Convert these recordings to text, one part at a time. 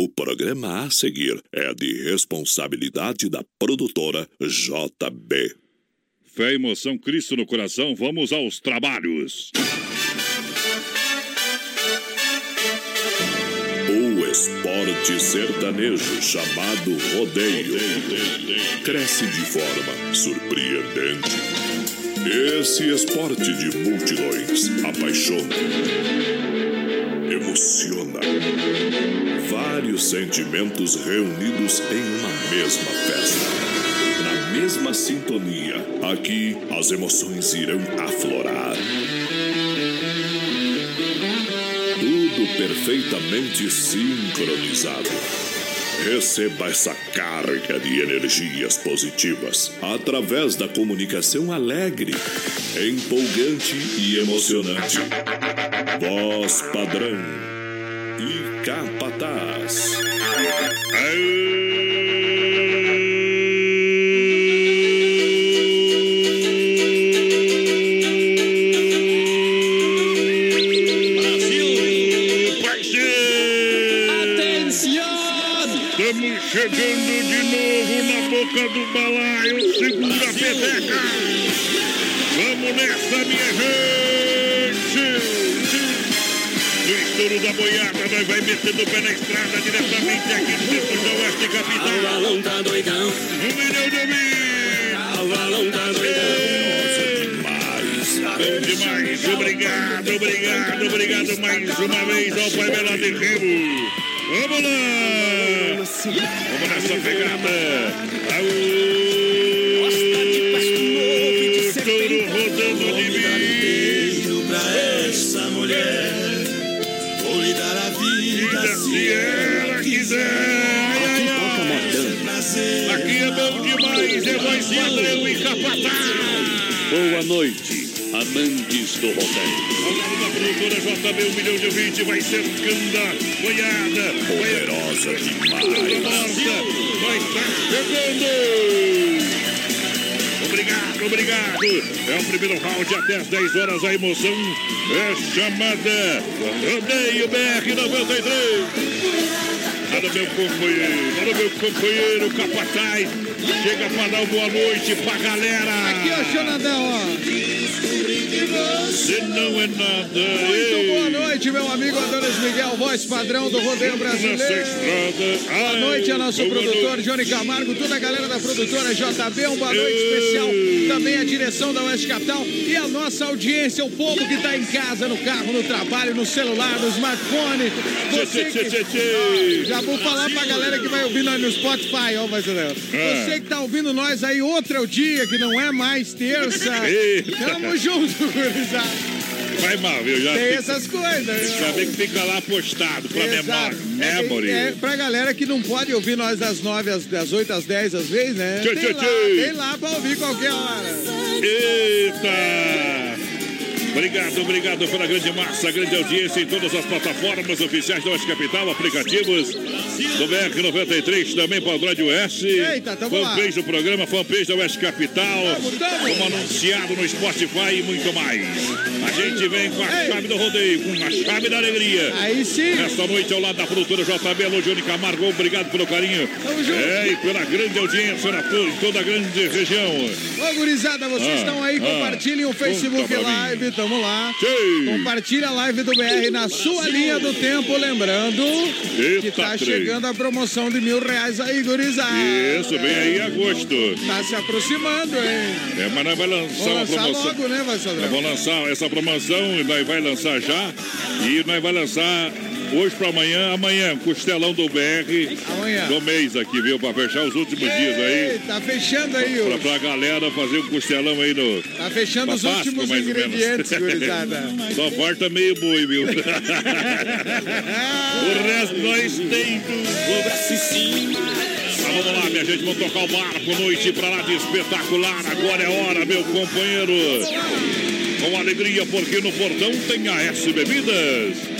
O programa a seguir é de responsabilidade da produtora JB. Fé, emoção, Cristo no coração, vamos aos trabalhos. O esporte sertanejo chamado rodeio cresce de forma surpreendente. Esse esporte de multidões apaixona, emociona. Vários sentimentos reunidos em uma mesma festa. Na mesma sintonia, aqui as emoções irão aflorar. Tudo perfeitamente sincronizado. Receba essa carga de energias positivas através da comunicação alegre, empolgante e emocionante. Voz padrão. E boiada, nós vai metendo o pé na estrada diretamente aqui no centro da Oeste O Capital. balão tá doidão, Um milhão de mil! o balão tá doidão. Bom demais, obrigado, obrigado, obrigado mais uma vez ao Pai Bela de Remo. Vamos lá! Vamos nessa pegada! Aô! Padrão e capataz! Boa noite, amantes do rodeio. Ao lado da produtora JB, um milhão de ouvinte, vai cercando a boiada. Poderosa demais. Nossa, vai estar chegando! Obrigado, obrigado! É o primeiro round até as 10 horas. A emoção é chamada Rodeio BR 93. Para meu companheiro, para meu companheiro Capataz. Chega para dar uma boa noite pra galera. Aqui, ó, Xanadão, ó. Você não é nada. Muito boa noite, meu amigo Adonis Miguel, voz padrão do rodeio brasileiro. Boa noite ao nosso produtor. Johnny Camargo, toda a galera da produtora JB, um boa noite especial. Também a direção da Oeste Capital e a nossa audiência, o povo que está em casa, no carro, no trabalho, no celular, no smartphone. Você que... Já vou falar pra galera que vai ouvir nós no Spotify, ó, ser É. Você que tá ouvindo nós aí, outro é o dia, que não é mais terça. Tamo junto, gurizada. Vai mal, viu? Já Tem essas coisas. Já vê que fica lá postado pra Exato. memória. Memory. É, é, pra galera que não pode ouvir nós das 9 às das 8 às 10 às vezes, né? Tchê, tem, tchê, lá, tchê. tem lá pra ouvir qualquer hora. Eita! Obrigado, obrigado pela grande massa, grande audiência em todas as plataformas oficiais da Oeste Capital, aplicativos do BR93, também para o Android Oeste. Eita, tamo lá. fanpage do programa, fanpage da Oeste Capital. Tamo, tamo. Como anunciado no Spotify e muito mais. A gente vem com a Ei. chave do rodeio, com a chave da alegria. Aí sim. Nesta noite, ao lado da produtora JB, alô, Johnny Camargo, obrigado pelo carinho. Tamo junto. É, e pela grande audiência na, em toda a grande região. Ô, gurizada, vocês Ah, estão aí, ah. compartilhem o Facebook. Live, tamo lá. Sei. Compartilha a live do BR na sua linha do tempo, lembrando que Eita, tá três. chegando a promoção de mil reais aí, gurizada. Isso, vem aí agosto. Tá se aproximando, hein? É, mas nós vai lançar Vou uma lançar promoção. logo, né, Nós Vassadrão? vamos lançar essa promoção, nós vai lançar já. E nós vai lançar hoje para amanhã, amanhã, costelão do BR Amanhã. do mês aqui, viu? Para fechar os últimos dias aí. Tá fechando aí, ó. pra galera fazer o costelão aí no. Tá fechando os Páscoa, últimos ingredientes, gurizada. Só falta meio boi, viu? o resto nós tem. Mas vamos lá, minha gente, vamos tocar o barco, noite pra lá de espetacular. Agora é hora, meu companheiro. Com alegria, porque no portão tem a S Bebidas.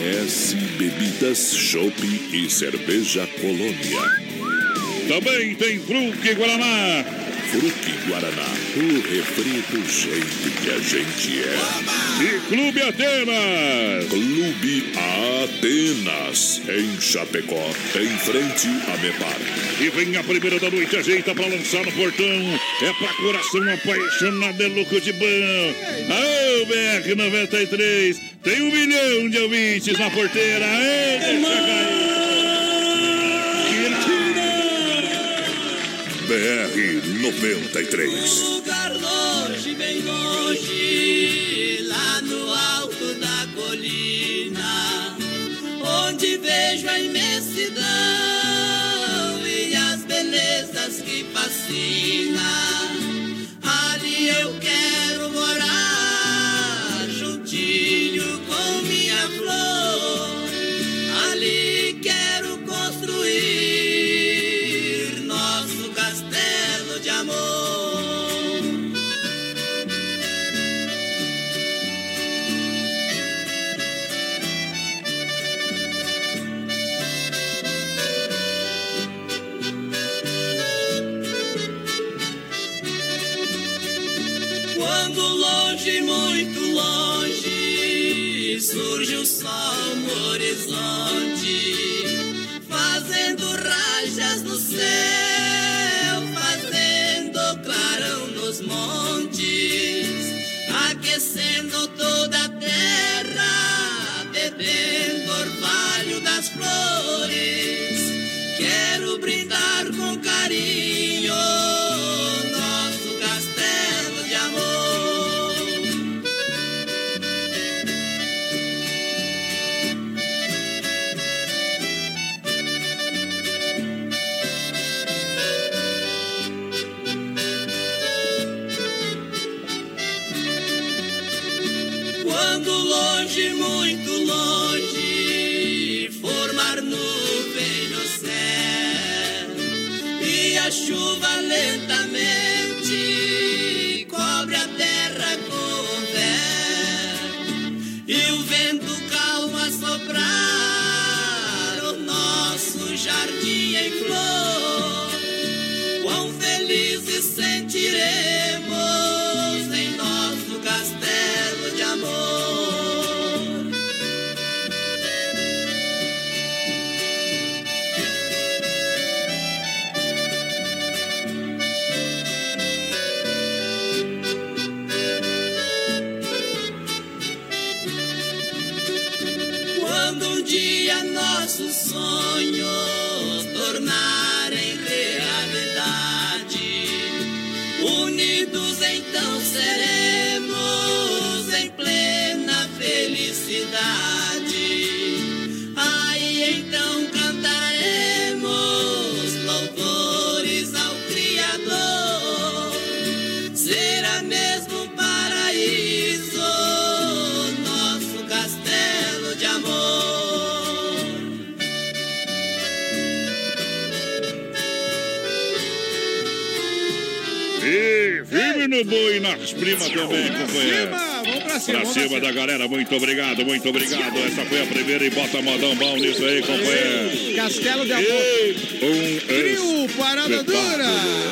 AS Bebidas, Chopp e Cerveja Colônia. Também tem Fruque Guaraná. Fruque Guaraná, o refri do jeito que a gente é. E Clube Atenas. Clube Atenas, em Chapecó, em frente a Mepar. E vem a primeira da noite, ajeita pra lançar no portão. É pra coração apaixonado, é louco de bom. Aô, BR 93, tem um milhão de ouvintes na porteira. Ei, deixa. BR 93. lugar longe, bem longe, lá no alto da colina, onde vejo a imensidão e as belezas que fascinam. O sol no horizonte, fazendo rajas no céu, fazendo clarão nos montes, aquecendo toda a terra, bebendo boi nas primas também, companheiro. Cima, vamos pra cima. Pra vamos cima da galera, muito obrigado, muito obrigado. Essa foi a primeira e bota modão bom nisso aí, companheiro. Castelo de amor. Ei, um Trio, parada dura.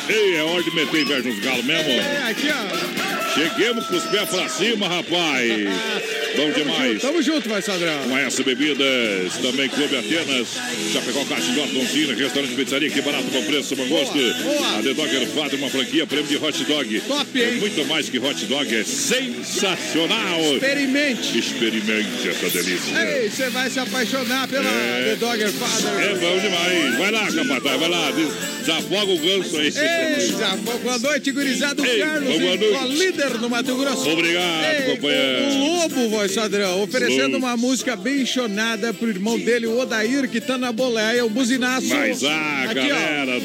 Ei, é hora de meter inveja nos galos mesmo. É, aqui, ó. Cheguemos com os pés pra cima, rapaz. Bom demais. Tamo junto, vai, Sadrão. Com essa bebidas, também Clube Atenas, Chapecó Caixa de Ordãozina, Restaurante Pizzaria, que barato, bom preço, bom gosto. boa. A The Dogger Father, uma franquia, prêmio de hot dog. Top, É hein? muito mais que hot dog, é sensacional. Experimente. Experimente essa delícia. Ei, você vai se apaixonar pela É. The Dogger Father. É bom demais. Vai lá, capataz, vai lá. des- Desafoga o ganso aí. Ei, já, boa noite, gurizada. O Ei, Carlos, boa noite. líder no Mato Grosso. Obrigado, Ei, companheiro. O Lobo, voz Sadrão, oferecendo Lobo. uma música bem chonada pro irmão dele, o Odair, que tá na boleia, o buzinaço. Mas ah, Aqui, galera.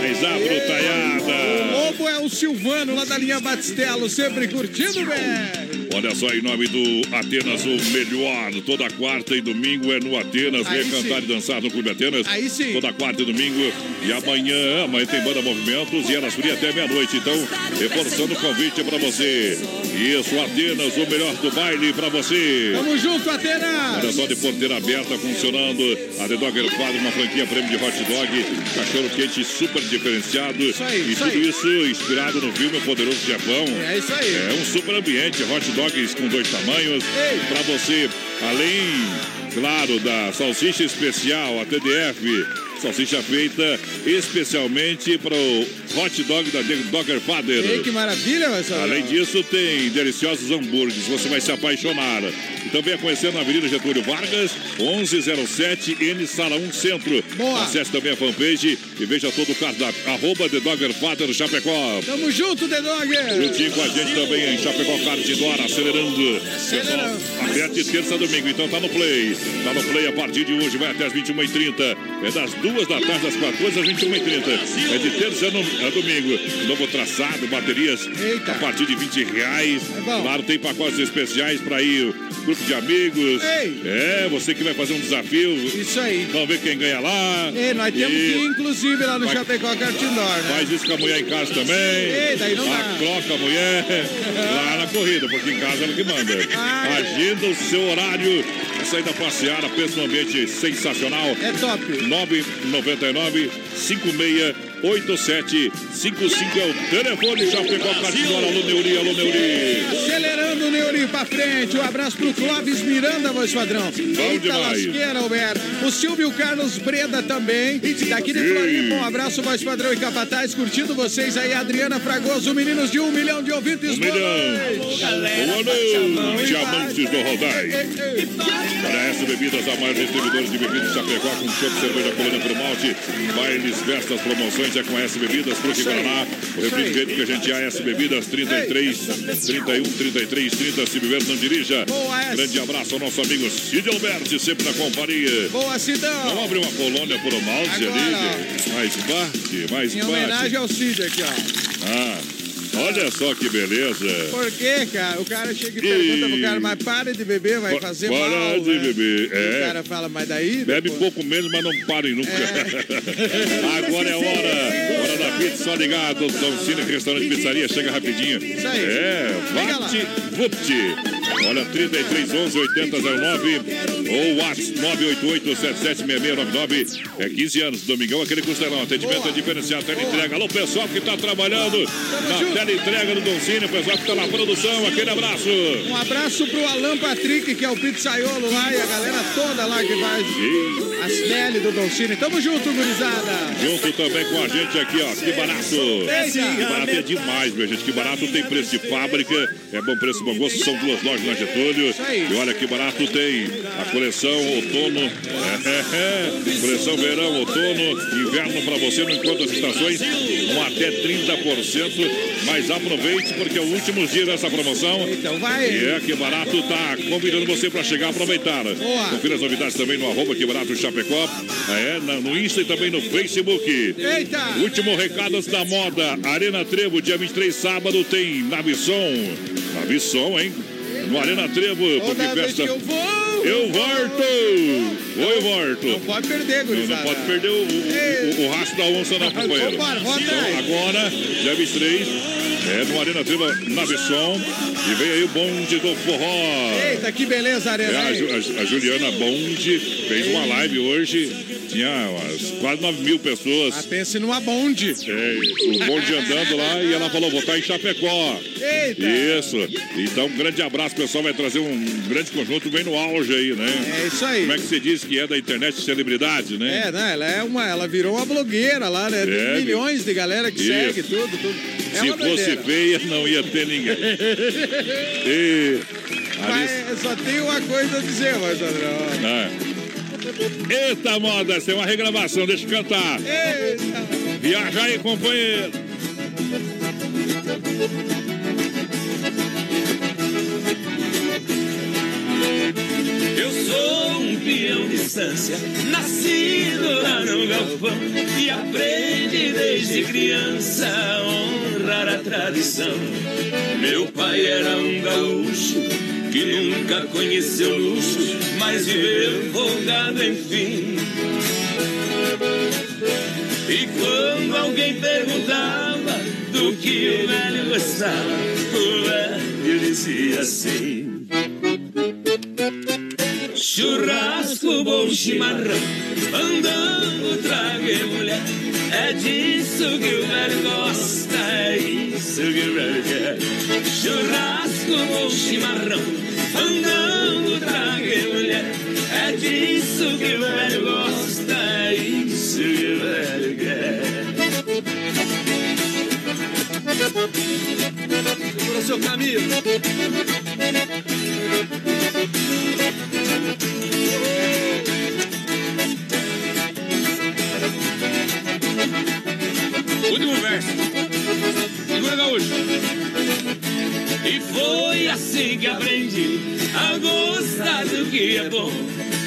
Mais a ó. O brutaiada. Lobo é o Silvano, lá da linha Batistelo, sempre curtindo, velho. Olha só, em nome do Atenas, o melhor. Toda quarta e domingo é no Atenas. Aí Venha cantar e dançar no Clube Atenas. Aí sim. Toda quarta e domingo. E amanhã, amanhã tem banda movimentos e elas frias até meia-noite. Então, reforçando o convite para você. Isso, Atenas, o melhor do baile para você. Tamo junto, Atenas! Olha só, de porteira aberta, funcionando. A The Dogger Quadro, uma franquia prêmio de hot dog. Cachorro quente super diferenciado. Isso aí, e isso tudo aí. isso inspirado no filme Poderoso Japão. É isso aí. É um super ambiente, hot dogs com dois tamanhos. Para você, além, claro, da salsicha especial, a TDF. Salsicha feita especialmente para o hot dog da Dogger Father. Ei, que maravilha, só. Além disso, tem deliciosos hambúrgueres. Você vai se apaixonar. E também a conhecer na Avenida Getúlio Vargas, 1107 N Sala 1 Centro. Boa. Acesse também a fanpage e veja todo o cardápio. Arroba The Dogger Father Chapecó. Tamo junto, The Dogger! Juntinho com a gente também em Chapecó Kart Indoor, acelerando. Acelerando. Pessoal, aberto de terça a domingo, então tá no play. Tá no play a partir de hoje, vai até as 21h30. É das duas da tarde às 14 às 21h30. É de terça a, no- a domingo. Novo traçado, baterias Eita. a partir de 20 reais. É. Claro, tem pacotes especiais para ir, grupo de amigos. Ei. É, você que vai fazer um desafio. Isso aí. Vamos ver quem ganha lá. Ei, nós temos E que ir, inclusive, lá no Vai- Chapecó Cartindor, né? Faz isso com a mulher em casa também. Ei, daí não Lá, dá. Troca a mulher lá na corrida, porque em casa ela que manda. Ai. Agenda o seu horário. Saída passear, pensa num ambiente sensacional. É top. 999 568755 é o telefone. Já pegou a partidora. Alô, Neuri, alô, Neuri. Acelerando o Neurinho pra frente. Um abraço pro Clóvis Miranda, voz padrão. Eita demais. lasqueira, Alberto. O Silvio Carlos Breda também. Daqui de Floripa, um abraço, voz padrão e capataz. Curtindo vocês aí, Adriana Fragoso, meninos de um milhão de ouvintes. Um milhão. Boa noite, diamantes do Rodai. Para essa bebidas, a maior distribuidora de bebidas de Chapecó, com chopp, cerveja, colônia pro malte, bailes, festas, promoções, é com S Bebidas, Fruta e Guaraná, o refrigerante que a gente é S Bebidas, 33, 31, 33, 30, se beber, não dirija. Boa, S. Grande abraço ao nosso amigo Cid Alberti, sempre na companhia. Boa, Vamos Sidão. abrir uma colônia pro malte Agora, ali, mais bate, mais Em homenagem bate. ao Cid aqui, ó. Ah, olha só que beleza. Por quê, cara? O cara chega e pergunta pro cara, mas para de beber, vai fazer para mal. de né? beber, E é. O cara fala, mas daí... Bebe depois- pouco menos, mas não parem nunca. Agora é hora. Hora da pizza, só ligar. Dom Cine, restaurante pizzaria, chega rapidinho. Isso aí. É, Liga lá. Olha, 3311 8009 ou WhatsApp 988 É 15 anos, Domingão, aquele costelão. Atendimento Boa. é diferenciado, tela entrega. Alô, pessoal que tá trabalhando na tela entrega do Dom Cine, pessoal que tá na produção, aquele abraço. Um abraço pro Alan Patrick, que é o pizzaiolo lá, e a galera toda lá que faz E as Nelly do Dolcine. Tamo junto, gurizada. junto também com a gente aqui, ó, que barato. Que barato é demais, minha gente. Que barato tem preço de fábrica, é bom preço, bom gosto. São duas lojas na Getúlio. aí. E olha que barato tem a coleção outono, é, é, é. coleção verão, outono, inverno para você, não encontra as estações, com até 30%. Mas aproveite porque é o último dia dessa promoção. Então vai. E é que barato tá convidando você para chegar aproveitar. Boa. Confira as novidades também no arroba que barato Chapecó, é, na- no Insta e também no Facebook. Eita. Último recado da moda. Arena Trevo, dia 23, sábado, tem Navisson. Navisson, hein? No Arena Trevo, porque festa. Eu vou... Eu volto! Não volto! pode perder, Não, gurizada. não pode perder o, o, o, o rastro da onça, não, companheiro. Então, agora, dia 23, é no Arena Trevo, Navisson. E vem aí o bonde do forró. Eita, que beleza, É, Arena. a, hein? Ju- a- a Juliana Bonde fez uma live hoje. Tinha umas quase 9 mil pessoas. Ah, pense numa bonde. É, o bonde andando lá e ela falou: vou estar em Chapecó. Eita. Isso. Então, um grande abraço, pessoal. Vai trazer um grande conjunto bem no auge aí, né? É isso aí. Como é que você diz que é da internet celebridade, né? É, né? Ela é uma, ela virou uma blogueira lá, né? Tem É, milhões de galera que Isso. segue tudo, tudo. É Se fosse feia, não ia ter ninguém. E, Mas só tem uma coisa a dizer, mas ah. Eita moda, essa é uma regravação, deixa eu cantar. Eita. Viaja aí, companheiro. Eu sou um peão distância, nascido lá no galpão e aprende desde criança a honrar a tradição. Meu pai era um gaúcho que nunca conheceu luxo, mas viveu folgado enfim. E quando alguém perguntava do que o velho gostava, o velho dizia assim: Churrasco, bom chimarrão, andando, traga e mulher. É disso que o velho gosta, é isso que o velho quer. Churrasco, bom chimarrão, andando, traga e mulher. É disso que o velho gosta, é isso que o velho quer. Segura seu caminho. Último verso. Segura, gaúcho. E foi assim que aprendi a gostar do que é bom.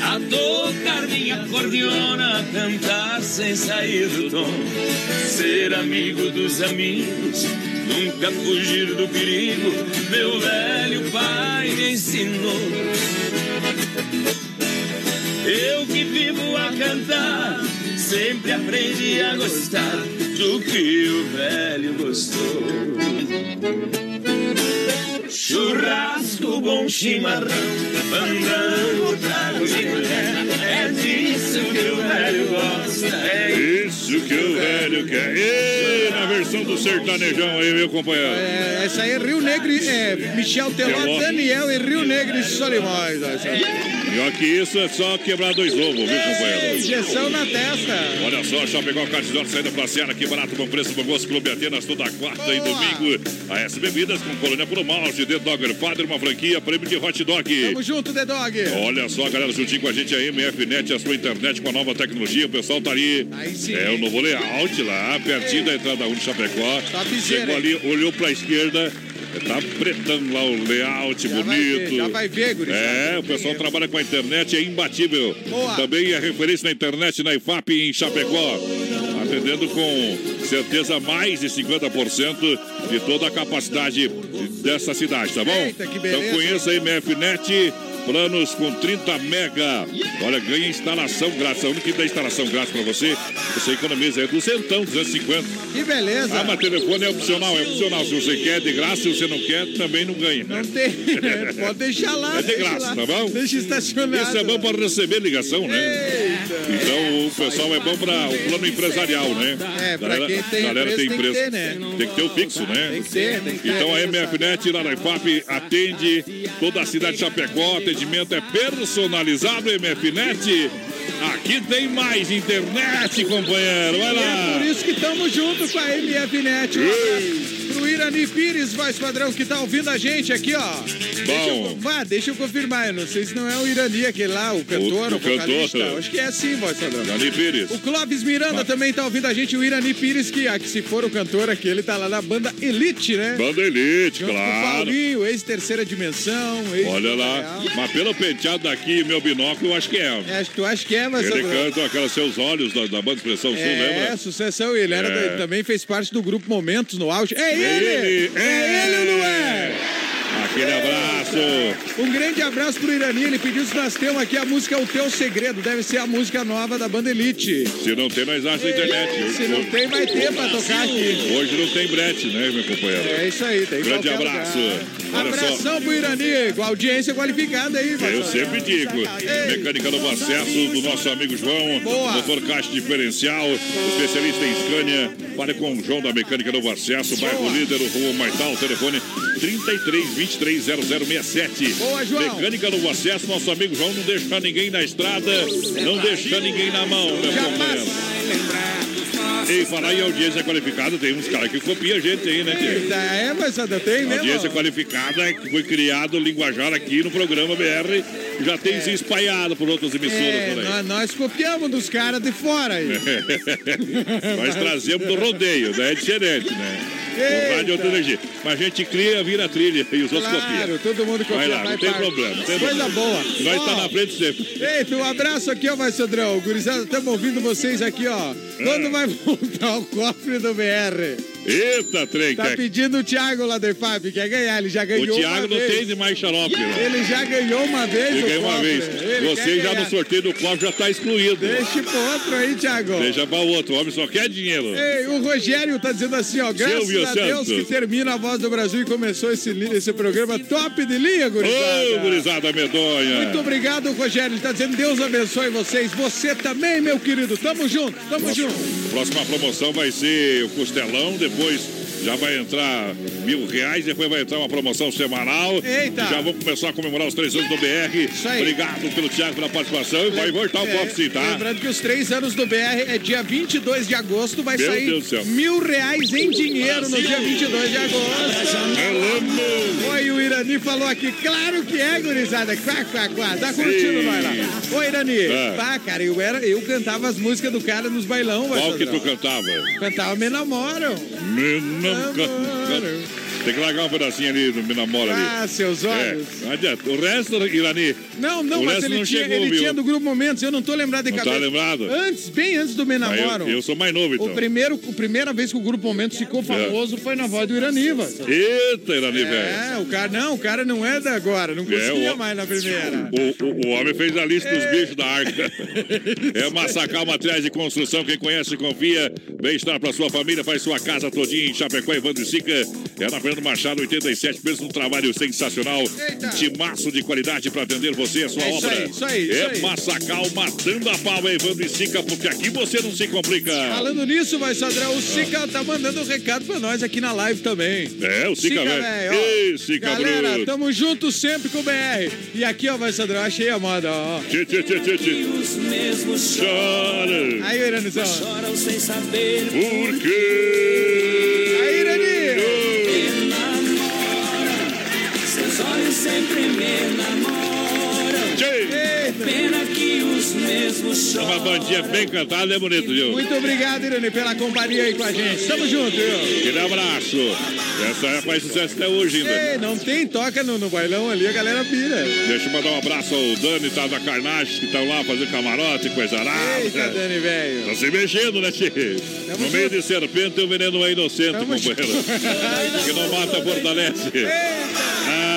A tocar minha cordiona, a cantar sem sair do tom. Ser amigo dos amigos, nunca fugir do perigo. Meu velho pai me ensinou. Eu que vivo a cantar, sempre aprendi a gostar do que o velho gostou. Churrasco, bom chimarrão, fandango, trago de mulher. É que o velho gosta. É Isso que o velho quer. E na versão do sertanejão aí, meu companheiro. É, essa aí é Rio Negro, é, Michel Teló. Daniel e Rio Negro e Solimões. aí. Pior que isso é só quebrar dois ovos, viu, companheiro? Injeção na testa. Olha só, Chapecó Cartidor saída pra Seara, que barato, bom preço, bom gosto, Clube Atenas, toda quarta e Boa. domingo. A S Bebidas com colônia por malte, The Dogger Padre, uma franquia, prêmio de hot dog. Tamo junto, The Dog. Olha só, galera, juntinho com a gente a MFNet, a sua internet com a nova tecnologia. O pessoal tá ali. É o novo layout lá, pertinho da entrada 1 de Chapecó. Topzera, Chegou ali, olhou pra esquerda. Tá pretão lá o layout Já vai ver, bonito. já vai ver, gurizada. É, o pessoal trabalha com a internet, é imbatível. Boa. Também é referência na internet na IFAP em Chapecó. Atendendo com certeza mais de 50% de toda a capacidade dessa cidade, tá bom? Eita, que beleza. Então conheça a MFNet. Planos com 30 mega. Olha, ganha instalação grátis. A única que dá instalação grátis pra você, você economiza é duzentão, 250. Que beleza. Ah, mas telefone é opcional, é opcional. Se você quer, de graça. Se você não quer, também não ganha. Não tem, né? Pode deixar lá. É de graça, lá. tá bom? Deixa estacionado. Isso é bom para receber ligação, né? Eita. Então o pessoal é bom para o plano empresarial, né? É, pra quem tem galera empresa, tem tem que empresa. ter, né? Tem que ter o fixo, né? Tem que ter, tem que ter. Então a MFNet lá na IFAP atende toda a cidade de Chapecó. Atendimento é personalizado, MFNet. Aqui tem mais internet, companheiro. Vai E é por lá. isso que estamos junto com a MFNet. Um pro Irani Pires, voz padrão, que tá ouvindo a gente aqui, ó. Deixa eu, vá, deixa eu confirmar. Eu não sei se não é o Irani aquele lá, o cantor, o, o vocalista. cantor. Acho que é sim, voz padrão. Dani Pires. O Clóvis Miranda também tá ouvindo a gente, o Irani Pires, que, ah, que se for o cantor aqui, ele tá lá na banda Elite, né? Banda Elite, Junto com o claro. Paulinho, ex-terceira dimensão, ex Olha lá. Mas pelo penteado daqui, meu binóculo, eu acho que é. É, acho que tu acha que é, mas... Ele canta aquelas seus olhos da, da banda Expressão Sul, É, lembra? sucessão. Ele era É. também fez parte do grupo Momentos no auge. É É ele! ele, É ele ou não é? Aquele abraço. Um grande abraço pro Irani. Ele pediu se nós temos aqui a música O Teu Segredo. Deve ser a música nova da banda Elite. Se não tem, nós achamos na internet. Se não tem, vai ter pra tocar aqui. Hoje não tem brete, né, meu companheiro? É isso aí, tem em Grande abraço. lugar. Olha só. Abração pro Irani, com a audiência qualificada aí, Eu sempre digo, Ei. mecânica novo acesso do nosso amigo João, Boa. motor caixa diferencial, especialista em Scania. Fale com o João da Mecânica Novo Acesso, bairro Boa. líder, rua Maital, telefone 33 23 0067. Boa, João. Mecânica Novo Acesso, nosso amigo João não deixa ninguém na estrada, não deixa ninguém na mão, meu companheiro. E falar em audiência qualificada, tem uns caras que copiam a gente aí, né, tio? Eita, É, mas ainda tem mesmo. Audiência qualificada que foi criado o linguajar aqui no programa BR já tem se espalhado por outras emissoras É, nós, nós copiamos dos caras de fora aí. Nós trazemos do rodeio, daí é diferente, né? O rádio é outra energia. Mas a gente cria, vira trilha e os outros Claro, copiam. todo mundo copia. Vai lá, não vai tem parte. problema. Não tem Coisa problema. boa. Nós Ó, tá na frente sempre. Eita, um abraço aqui, ó, vai, Sandrão. Gurizada, estamos ouvindo vocês aqui, ó. Quando É. vai voltar o cofre do BR? Eita, trem, Tá pedindo o Thiago lá da IFAP, quer ganhar, ele já O ganhou Thiago uma não vez. tem de mais xarope, não. Ele já ganhou uma vez Ele o ganhou uma vez. Ele Você já ganhar. no sorteio do copo já tá excluído. Deixa pro outro aí, Thiago. Deixa pra outro. O homem só quer dinheiro. Ei, o Rogério tá dizendo assim, ó, graças Silvio a Deus Santos. que termina a Voz do Brasil e começou esse, esse programa top de linha, gurizada. Ô, gurizada medonha. Muito obrigado, Rogério. Ele tá dizendo Deus abençoe vocês. Você também, meu querido. Tamo junto, tamo junto. Próxima promoção vai ser o Costelão, depois Boys. Já vai entrar mil reais, depois vai entrar uma promoção semanal. Eita. Já vamos começar a comemorar os três anos do BR. Isso aí. Obrigado pelo Thiago pela participação e vai voltar o É, copo sim, tá? Lembrando que os três anos do BR é dia 22 de agosto. Vai Meu sair mil reais em dinheiro no dia 22 de agosto. Oi, o Irani falou aqui. Claro que é, gurizada. Quá, quá, quá. Tá curtindo nós lá. Oi, Irani. É. Pá, cara, eu, era, eu cantava as músicas do cara nos bailão. vai, Qual que tu cantava? Cantava Me Namoram. Me good, good. Tem que largar um pedacinho ali do Me Namora ali. Ah, seus É, olhos. não adianta. O resto, Irani, Não, não, O mas ele, não tinha, chegou, ele viu? tinha do grupo Momentos, eu não tô lembrado de Não tá cabeça. lembrado? Antes, bem antes do Me aí Namoram. eu, eu sou mais novo então. O primeiro, a primeira vez que o Grupo Momentos ficou famoso foi na voz do Iraniva. Eita, Irani, velho. É, o cara, não, o cara não é da agora, não conseguia o- mais na primeira. O, o, o homem fez a lista dos bichos da arca. É Massacal Materiais de Construção. Quem conhece, confia. Bem-estar para sua família. Faz sua casa todinha em Chapecó, Evandro e Sica. É na Machado, 87. Mesmo um trabalho sensacional. Eita. Timaço de qualidade para atender você e a sua É obra. aí, isso aí, é isso aí. Massacal matando a pau, Evandro e Sica, porque aqui você não se complica. Falando nisso, vai Sadrão, o Sica tá mandando um recado pra nós aqui na live também. É, o Sica, velho. Ei, Sica Galera, Bruto. tamo junto sempre com o BR. E aqui, ó, vai Sadrão, achei a moda, ó. Tchê, tchê, tchê, tchê, tchê. Os mesmos Chora. Aí, Iranizão. choram sem saber Por quê? Aí, Irani. Seus olhos sempre me namoram. Eita. Pena que os mesmos É Uma choram. bandinha bem cantada, é bonito, viu? Muito obrigado, Irani, pela companhia aí com a gente. Tamo junto, viu? Aquele abraço. Essa é faz sucesso até hoje ainda. Ei, não tem toca no, no bailão ali, a galera pira. Deixa eu mandar um abraço ao Dani, tá da Carnage, que estão lá fazendo camarote, coisa Eita, arada. Dani, velho. Tá se mexendo, né, Tchê? No meio de serpente um veneno é inocente, Tamo companheiro. que não mata, fortalece.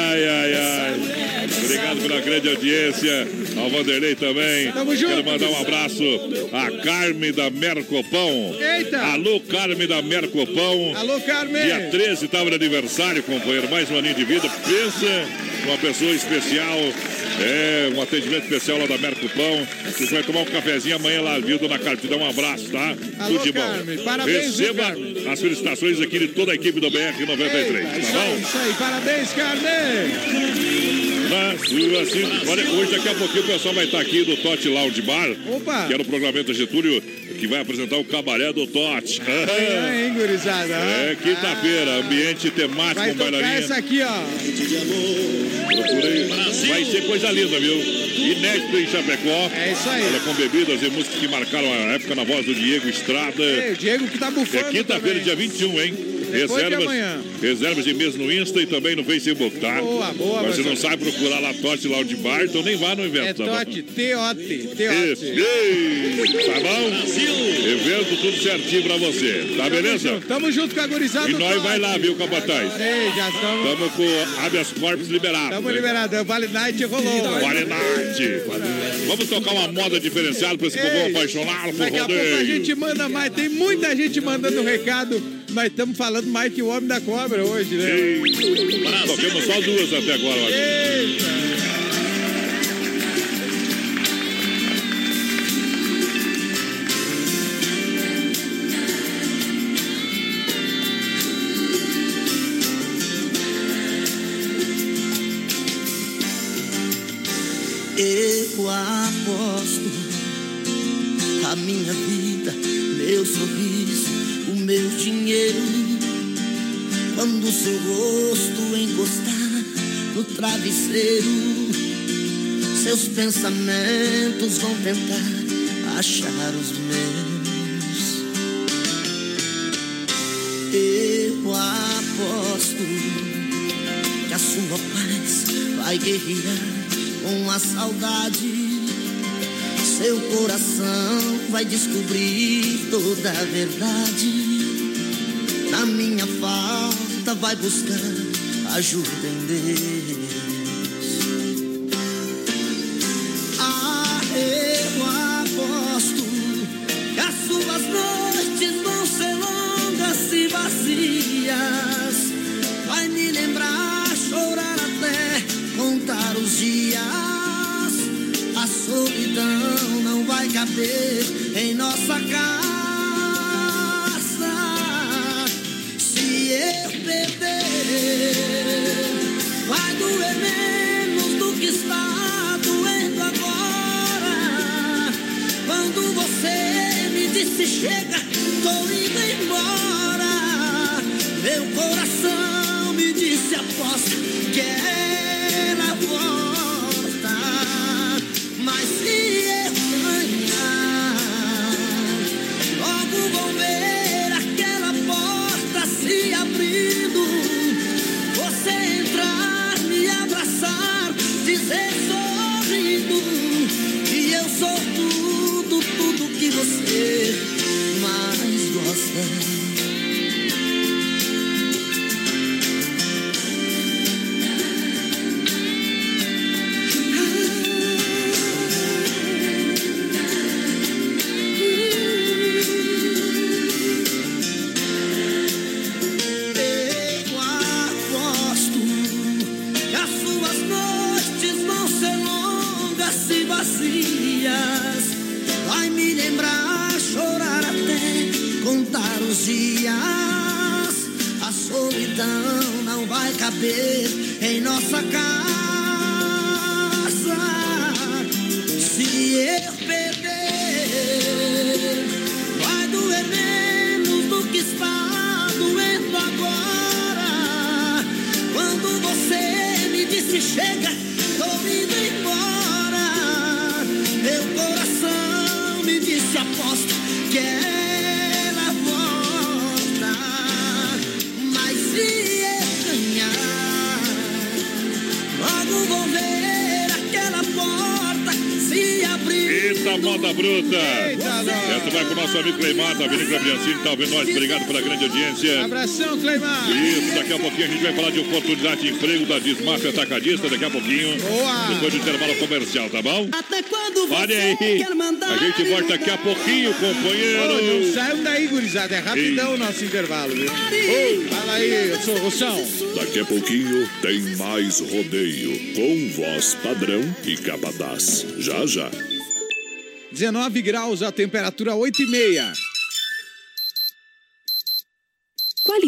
Ai, ai, ai. Obrigado pela grande audiência. Ao Vanderlei também. Tamo junto. Quero mandar um abraço à Carme da Mercopão. Eita. Alô, Carme da Mercopão. Alô, Carmen. Dia 13 estava de aniversário, companheiro. Mais um aninho de vida. Pensa uma pessoa especial. É, um atendimento especial lá da Mercopão. Você vai tomar um cafezinho amanhã lá, viu, dona Carmen? Te dá um abraço, tá? Alô, Tudo de bom. Carmen. Parabéns, viu, Receba Carmen? as felicitações aqui de toda a equipe do BR-93, Eita, tá isso bom? aí, isso aí. Parabéns, Carmen. Na sua assim, olha, hoje daqui a pouquinho o pessoal vai estar aqui do Tote Lounge Bar, Opa. que era o programamento Getúlio, que vai apresentar o cabaré do Tote. Amanhã, hein, gurizada? É, quinta-feira, ambiente temático Vai com bailarina. essa aqui, ó. Procurei. Vai ser coisa linda, viu? Inédito em Chapecó. É isso aí. Olha, com bebidas e músicas que marcaram a época na voz do Diego Estrada. Ei, o Diego que tá É bufando quinta-feira, também. dia 21, hein? Depois de Reservas, reservas de mês no Insta e também no Facebook, tá? Boa, boa, Mas se não sabe procurar lá Tote Lounge Bar, então nem vá no É evento, tá bom? Tote, T-O-T, tá bom? Evento tudo certinho pra você. Tá beleza? Tamo junto com a gurizada. E nós vai lá, viu, capataz? Ei, já estamos. Estamos com habeas corpus liberado. Tamo hein? liberado. Vale Night rolou. Qualidade. Vamos tocar uma moda diferenciada para esse povo apaixonado por Daqui a pouco a rodeio. gente manda mais. Tem muita gente mandando recado. Nós estamos falando mais que o Homem da Cobra hoje, né? Ei, Toquemos só duas até agora, eu acho. Eita. Quando seu rosto encostar no travesseiro, seus pensamentos vão tentar achar os meus. Eu aposto que a sua paz vai guerrear com a saudade. Seu coração vai descobrir toda a verdade. Minha falta vai buscar ajuda em Deus. Ah, eu aposto que as suas noites vão ser longas e vazias. Vai me lembrar, chorar até contar os dias. A solidão não vai caber em nossa casa. Coração me disse aposta que ela volta. Ouvindo nós? Obrigado pela grande audiência. Abração, Cleimar. Isso, daqui a pouquinho a gente vai falar de oportunidade de emprego da Desmafia Atacadista, daqui a pouquinho. Boa. Depois do intervalo comercial, tá bom? Até quando você Olha aí, quer mandar a gente volta daqui a pouquinho, Ô, não companheiro. saiam daí, gurizada. É rapidão o nosso intervalo, viu? Fala aí, eu sou o Roção. Daqui a pouquinho tem mais rodeio com voz padrão e capataz. Já já. 19 graus, a temperatura 8 e meia.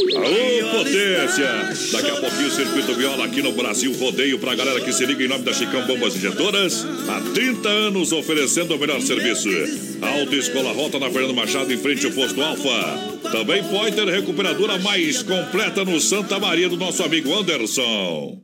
Aô, potência! Daqui a pouquinho o Circuito Viola aqui no Brasil Rodeio pra galera que se liga em nome da Chicão Bombas Injetoras. Há 30 anos oferecendo o melhor serviço. Autoescola Rota na Fernando Machado em frente ao posto Alfa. Também Pointer Recuperadora mais completa no Santa Maria do nosso amigo Anderson.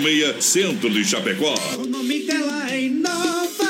1406, centro de Chapecó. O nome dela é Inova.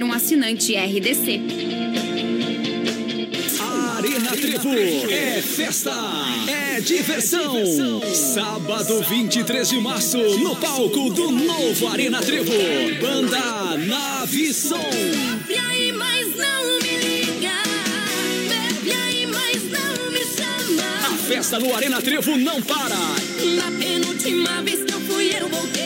um assinante RDC. Arena Trevo é festa, é diversão. Sábado 23 de março, no palco do novo Arena Trevo. Banda Nave Som. Bebe aí, mas não me liga. Bebe aí, mas não me chama. A festa no Arena Trevo não para. Na penúltima vez que eu fui, eu voltei.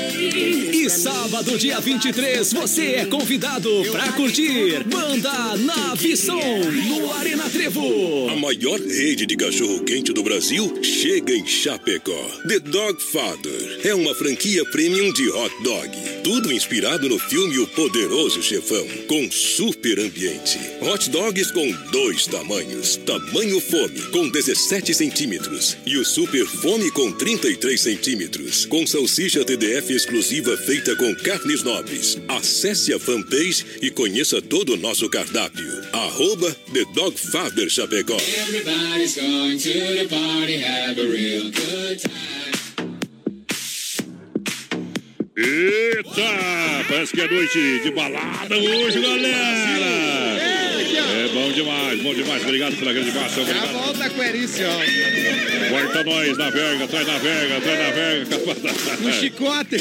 E sábado, dia 23, você é convidado pra curtir Banda Nave Som no Arena Trevo. A maior rede de cachorro-quente do Brasil chega em Chapecó. The Dog Father é uma franquia premium de hot dog. Tudo inspirado no filme O Poderoso Chefão, com super ambiente. Hot dogs com dois tamanhos. Tamanho fome, com 17 centímetros. E o super fome com 33 centímetros. Com salsicha TDF exclusiva feita com carnes nobres. Acesse a fanpage e conheça todo o nosso cardápio. Arroba The Dog Father Chapecó. Everybody's going to the party, have a real good time. Eita! Parece que é noite de balada hoje, galera! É bom demais, bom demais. Obrigado pela grande massa. Já volta com ó. Corta nós, navega, atrás navega, atrás navega. No chicote.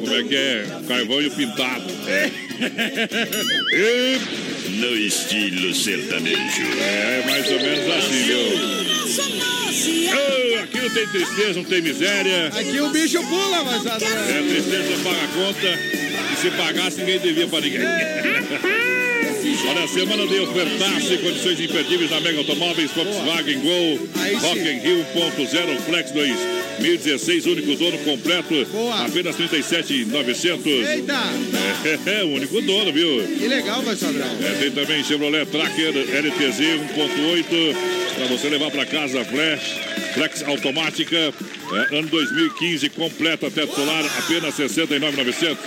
Como é que é? Carvão e o pintado. E... No estilo sertanejo. É mais ou menos assim, viu? Ô, aqui não tem tristeza, não tem miséria. Aqui o bicho pula, mas É tristeza, paga a conta. E se pagasse, ninguém devia pra ninguém. Olha, a semana de ofertaço e condições imperdíveis na Mega Automóveis, Volkswagen Gol, Rock in Rio 1.0 Flex 2016, único dono completo, apenas 37,900. Eita! É, é, o único dono, viu? Que legal, vai Sadrão. É, tem também Chevrolet Tracker LTZ 1.8 para você levar para casa Flash, Flex automática, é, ano 2015 completo até solar apenas 69,900.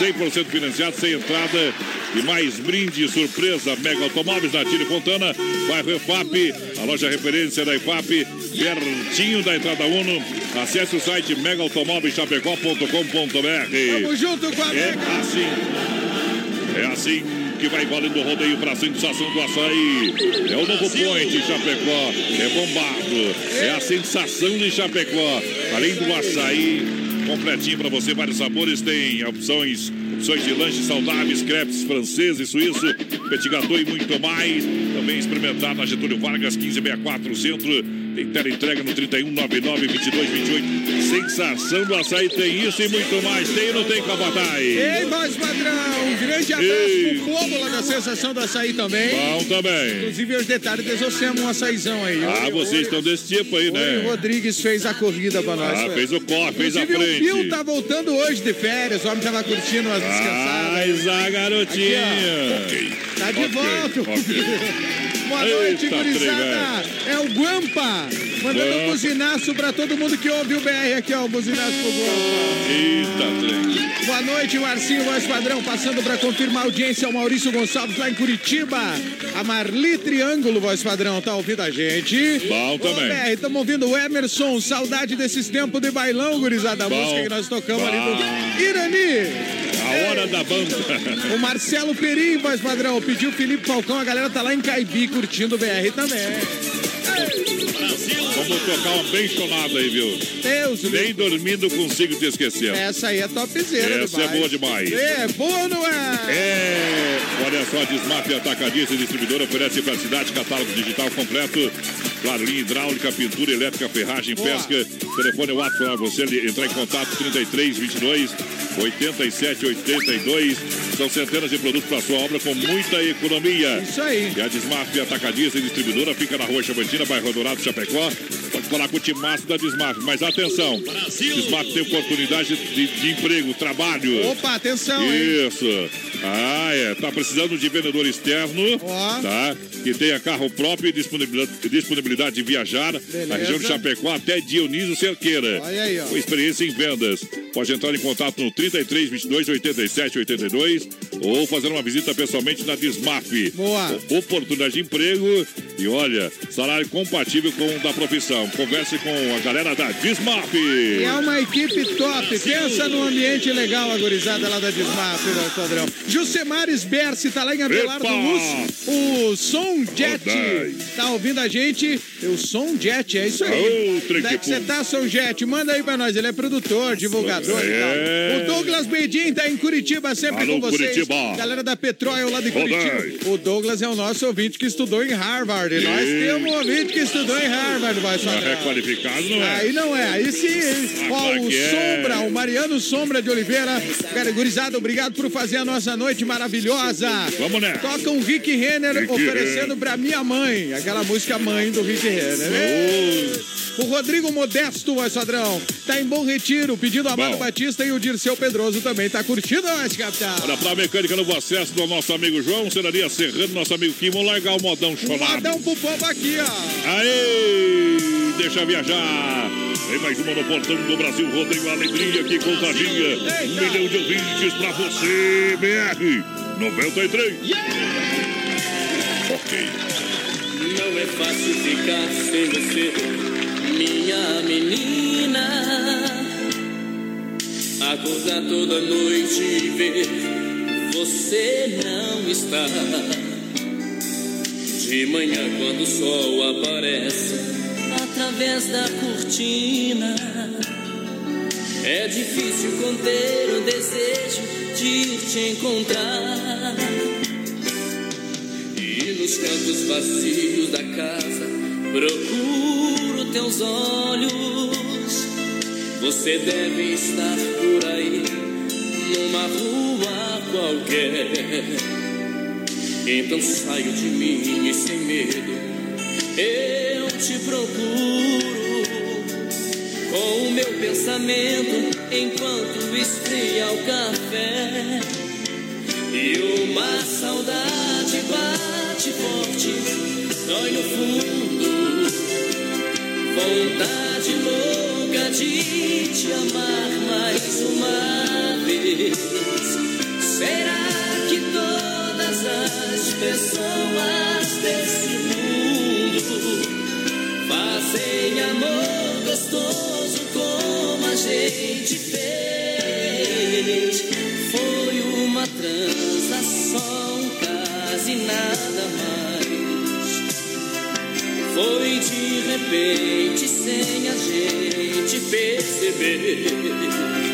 100% financiado sem entrada e mais brinde surpresa Mega Automóveis na Tire Fontana, bairro EFAP, a loja referência da EFAP, pertinho da entrada Uno. Acesse o site megaautomóveischapecó.com.br. Tamo junto com a É Mega. assim. É assim que vai valendo o rodeio pra sensação do açaí. É o novo Point Chapecó. É bombado. É a sensação de Chapecó. Além do açaí, completinho pra você, vários sabores. Tem opções. Opções de lanches saudáveis, crepes francês e suíço, petit gâteau e muito mais. Também experimentar na Getúlio Vargas, 1564 Centro. Tem tela entrega no 3199-2228. Sensação do açaí tem isso e muito mais. Tem ou não tem, Cabatai? Ei, voz padrão! Um grande abraço Ei. pro povo lá da Sensação do Açaí também. Bom também. Inclusive, os detalhes, desossemos um açaizão aí. Ah, Oi, vocês oi, estão desse tipo aí, oi, O né? Rodrigues fez a corrida pra nós. Ah, foi. fez o corre, fez a frente. o Bill tá voltando hoje de férias. O homem tava curtindo umas descansadas. Mas a garotinha. Tá de Ok, volta. ok. Boa noite, Eita, gurizada. É o Guampa. Mandando um Guampa. buzinaço pra todo mundo que ouve o BR aqui, ó. O buzinaço pro Guampa. Eita, trem. Boa noite, Marcinho Voz Padrão, passando para confirmar a audiência, o Maurício Gonçalves lá em Curitiba. A Marli Triângulo, Voz Padrão, tá ouvindo a gente. Bom também. Estamos ouvindo o Emerson, saudade desses tempos de bailão, gurizada. A Bom. música que nós tocamos ali Bom. no Irani. A hora da banda. O Marcelo Perim, Voz Padrão, pediu o Felipe Falcão, a galera tá lá em Caibi curtindo o BR também. Vamos tocar uma bem chonada aí, viu? Deus, Nem dormindo consigo te esquecer. Essa aí é topzera Essa é boa demais. É, boa não é? É, olha só, a Desmaf Atacadista e Distribuidora oferece para a cidade catálogo digital completo. Claro, linha hidráulica, pintura elétrica, ferragem, Boa. pesca. Telefone WhatsApp para você entrar em contato 33 22 87 82. São centenas de produtos para sua obra com muita economia. Isso aí. E a Desmaf Atacadista e Distribuidora fica na rua Chavantina, bairro Dourado, Chapecó. Pode falar com o timaço da Desmaf, mas atenção, Desmaf tem oportunidade de, de emprego, trabalho. Opa, atenção, hein? Isso. Ah, é. Tá precisando de vendedor externo, Ó. tá? Que tenha carro próprio e disponibilidade, disponibilidade de viajar na região de Chapecó até Dionísio Cerqueira. Olha aí, ó. Com experiência em vendas. Pode entrar em contato no 33 22 87 82 ou fazer uma visita pessoalmente na Desmaf. Boa. Oportunidade de emprego e olha, salário compatível com o da profissão. Converse com a galera da Desmaf. E é uma equipe top. Pensa num ambiente legal, a gurizada lá da Desmaf, meu padrão. Jucemares Berce tá lá em Abelardo Epa! Luz. O Som Jet tá ouvindo a gente. O Som Jet, é isso aí. Ô, Onde é que você tá, Som Jet? Manda aí pra nós. Ele é produtor, divulgador É. e tal. O Douglas Bedin tá em Curitiba, sempre Alô, com vocês. Curitiba. Galera da Petróleo lá de. Curitiba. O Douglas é o nosso ouvinte que estudou em Harvard. E nós temos um ouvinte que estudou em Harvard, vai é qualificado, não é? Aí não é, aí sim. Ó, o. Sombra, o Mariano Sombra de Oliveira. Cara, gurizada, obrigado por fazer a nossa noite maravilhosa. Vamos nessa. Toca um Rick Renner Rick oferecendo Renner. pra minha mãe. Aquela música mãe do Rick Renner. Ei! O Rodrigo Modesto, voz padrão, tá em Bom Retiro, pedindo a Amado Bom. Batista e o Dirceu Pedroso também tá curtindo nós, capitão. Olha, pra mecânica novo acesso do nosso amigo João, Cenaria Serrano, nosso amigo Kim, vamos largar o modão chonado. Modão pro povo aqui, ó. Aê! Deixa viajar. Tem mais uma no portão do Brasil, Rodrigo Alegria que contagia. Um milhão de ouvintes pra você, BR 93. Ok. Não é fácil ficar sem você, minha menina. Acordar toda noite e ver você não está. De manhã, quando o sol aparece através da cortina, é difícil conter o desejo de te encontrar. E nos cantos vazios da casa procuro teus olhos. Você deve estar por aí, numa rua qualquer. Então saio de mim e sem medo eu te procuro. Com o meu pensamento enquanto esfria o café. E uma saudade bate forte, dói no fundo. Vontade louca de te amar mais uma vez. Será que todas as pessoas desse mundo fazem amor gostoso como a gente fez? Foi uma transação, quase nada mais. Foi de repente, sem a gente perceber.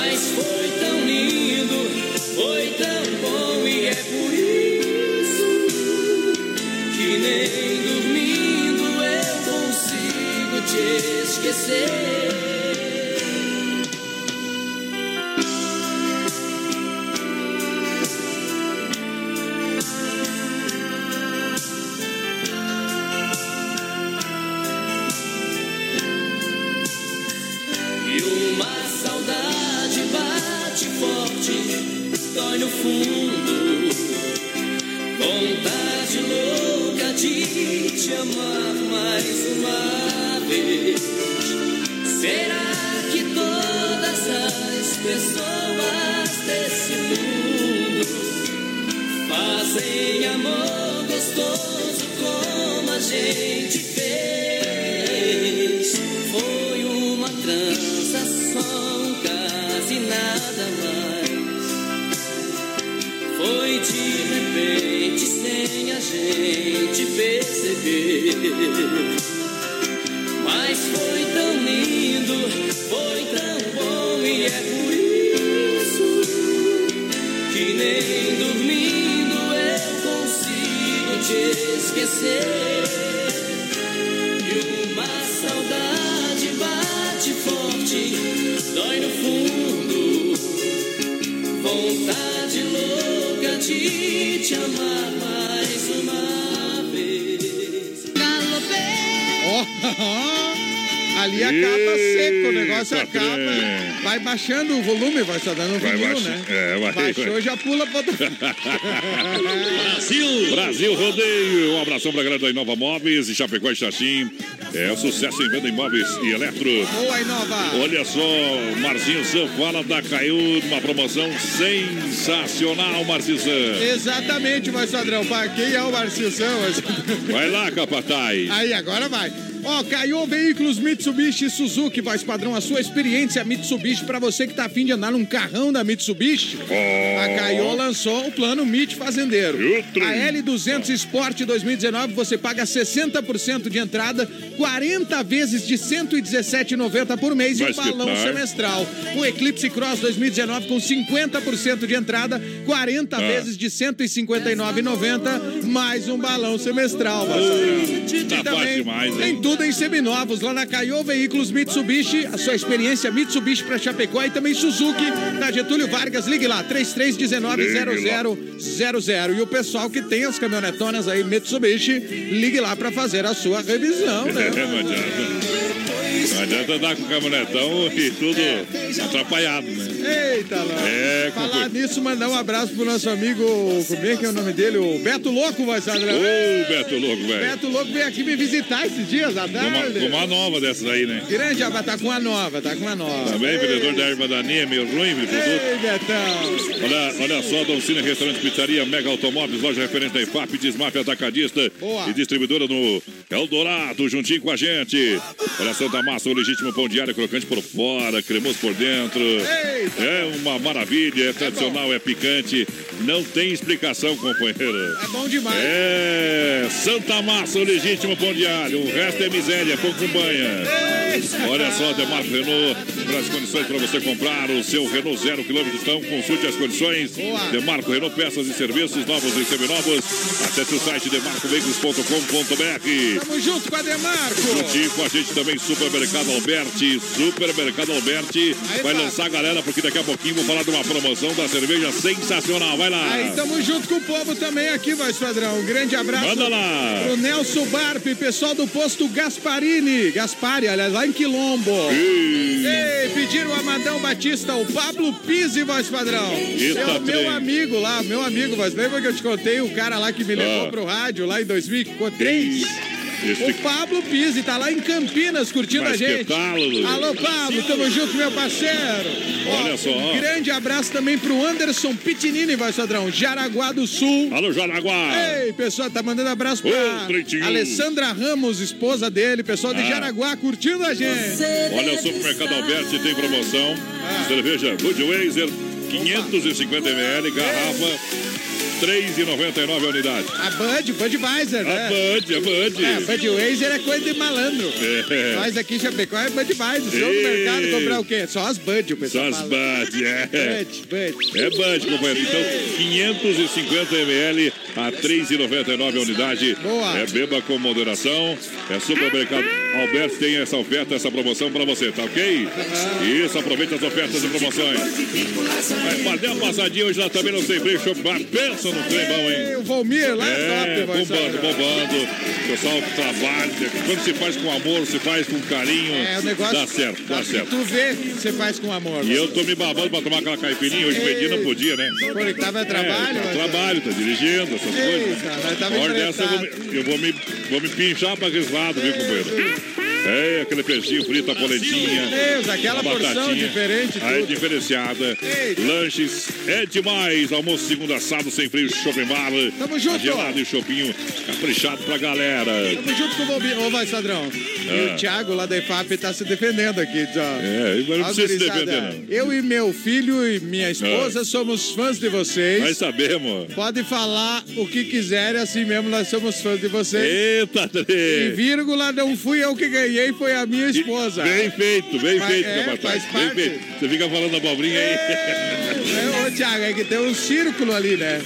Mas foi tão lindo, foi tão bom e é por isso que nem dormindo eu consigo te esquecer. Baixando o volume, vai só dando um Vai vinil, baixar- né? é, vai- Baixou, vai. já pula pra outro. Brasil! Brasil Rodeio! Um abração pra galera da Inova Móveis e Chapecó e Xaxim. É sucesso em venda imóveis e eletro. Boa, Inova! Olha só, Marcinho Sam fala da Caiu numa promoção sensacional, Marcinho Sam. Exatamente, vai Sadrão. Pra quem é o Marcinho São? Vai lá, Capataz. Aí, agora vai. Ó, Caiô Veículos Mitsubishi e Suzuki, voz padrão, a sua experiência Mitsubishi para você que tá afim de andar num carrão da Mitsubishi. A Caiô lançou o plano Mit Fazendeiro. A L200 Sport 2019 você paga 60% de entrada, 40 vezes de 117,90 por mês Mas e um balão semestral. O Eclipse Cross 2019 com 50% de entrada, 40 Ah. vezes de 159,90 mais um balão semestral. padrão. Tá fácil demais, hein? Tem tudo em seminovos lá na Caiô Veículos Mitsubishi, a sua experiência Mitsubishi para Chapecó e também Suzuki na Getúlio Vargas. Ligue lá, 3319-0000. E o pessoal que tem as caminhonetonas aí Mitsubishi, ligue lá para fazer a sua revisão, né? É, não adianta. Não adianta andar com o caminhonetão e tudo atrapalhado, né? Eita, lá. É, Falar nisso, mandar um abraço pro nosso amigo, como é que é o nome dele? O Beto Louco, vai saber. Ô, Beto Louco, velho. Beto Louco veio aqui me visitar esses dias à uma, tarde. com uma nova dessas aí, né? Grande, ah, tá com a nova, tá com a nova. Também, vendedor da erva daninha, meio ruim, meu produto. Ei, Betão. Olha, olha só, Dolcina Restaurante Pizzaria, Mega Automóveis, loja referente da IFAP, Desmaf Atacadista Boa. e distribuidora no Eldorado, juntinho com a gente. Olha, Santa Massa, o legítimo pão diário, crocante por fora, cremoso por dentro. Eita. É uma maravilha, é tradicional, é picante, não tem explicação, companheiro. É bom demais. É, Santa Massa, o legítimo pão diário, o resto é miséria, pão com banha. Olha só, Demarco Renault, para as condições para você comprar o seu Renault zero quilômetro, então consulte as condições. Demarco Renault, peças e serviços novos e seminovos. Acesse o site demarcoveículos.com.br. Tamo junto com a Demarco. Juntinho com a gente também, Supermercado Alberti. Supermercado Alberti Aí, vai tá. lançar a galera, porque daqui a pouquinho vou falar de uma promoção da cerveja sensacional. Vai lá. Aí, tamo junto com o povo também aqui, vai, Padrão. Um grande abraço. Manda lá. Pro Nelson Barpe, pessoal do posto Gasparini. Gaspari, aliás, lá em Quilombo. Ih. Ei, pediram o Amadão Batista, o Pablo Pise, voz padrão. Eita, é o meu trem. amigo lá, meu amigo, mas lembra que eu te contei o cara lá que me levou Ah. pro rádio lá em 2003? Esse- O Pablo Pise tá lá em Campinas curtindo Mas a que gente. tal, Luiz? Alô, Pablo, tamo junto, meu parceiro. Olha só. Um grande abraço também pro Anderson Pitinini, voz padrão, Jaraguá do Sul. Alô, Jaraguá. Ei, pessoal, tá mandando abraço Ô, pra Treitinho. Alessandra Ramos, esposa dele, pessoal de Ah. Jaraguá curtindo a gente. Olha, o Supermercado Alberti tem promoção. Cerveja Budweiser, 550 ml, garrafa, 3,99 a unidade. A Bud, Budweiser, A né? Bud, a Bud. É, Budweiser é coisa de malandro. É. Nós aqui em Chapecó é Budweiser. Se eu no mercado comprar o quê? Só as Bud, o Só pessoal as fala. Bud, é. Bud, Bud. É Bud, companheiro. Então, 550 ml a 3,99 a unidade. Boa. É beba com moderação. É supermercado Alberto tem essa oferta, essa promoção pra você, tá ok? Isso, aproveita as ofertas e promoções. Vai fazer uma passadinha hoje lá também no Sem Freio Bar. Pensa no trem bom, hein? Ei, O Volmir lá é É, top, bombando, bombando. O pessoal trabalha. Quando se faz com amor, se faz com carinho, É, o negócio. dá certo, dá certo. Tu vê, você faz com amor. E eu tô me babando pra tomar aquela caipirinha. Hoje pedi, não podia, né? Porque tava É, trabalho, tá mas- trabalho, tá dirigindo, essas coisas. Hora dessa eu vou, eu vou me, vou me pinchar pra aquele lado, viu, companheiro? É, aquele peixinho frito, a polentinha. Deus, aquela porção diferente, Aí, tudo. diferenciada. Eita. Lanches é demais. Almoço segundo assado, sem frio, shopping bar. Tamo junto. Gelado e chopinho caprichado pra galera. Tamo junto com o Bobinho. Ô, vai, Sadrão. E Ah. o Thiago lá da EFAP tá se defendendo aqui. Ó. É, mas não precisa se defender, não. Eu e meu filho e minha esposa somos fãs de vocês. Nós sabemos. Pode falar o que quiserem, assim mesmo nós somos fãs de vocês. Eita, E Trê. vírgula, não fui eu que ganhei, foi a minha esposa. Bem feito, bem Mas feito, é, capataz. Bem parte. feito. Você fica falando abobrinha aí. É, ô, Thiago, é que tem um círculo ali, né?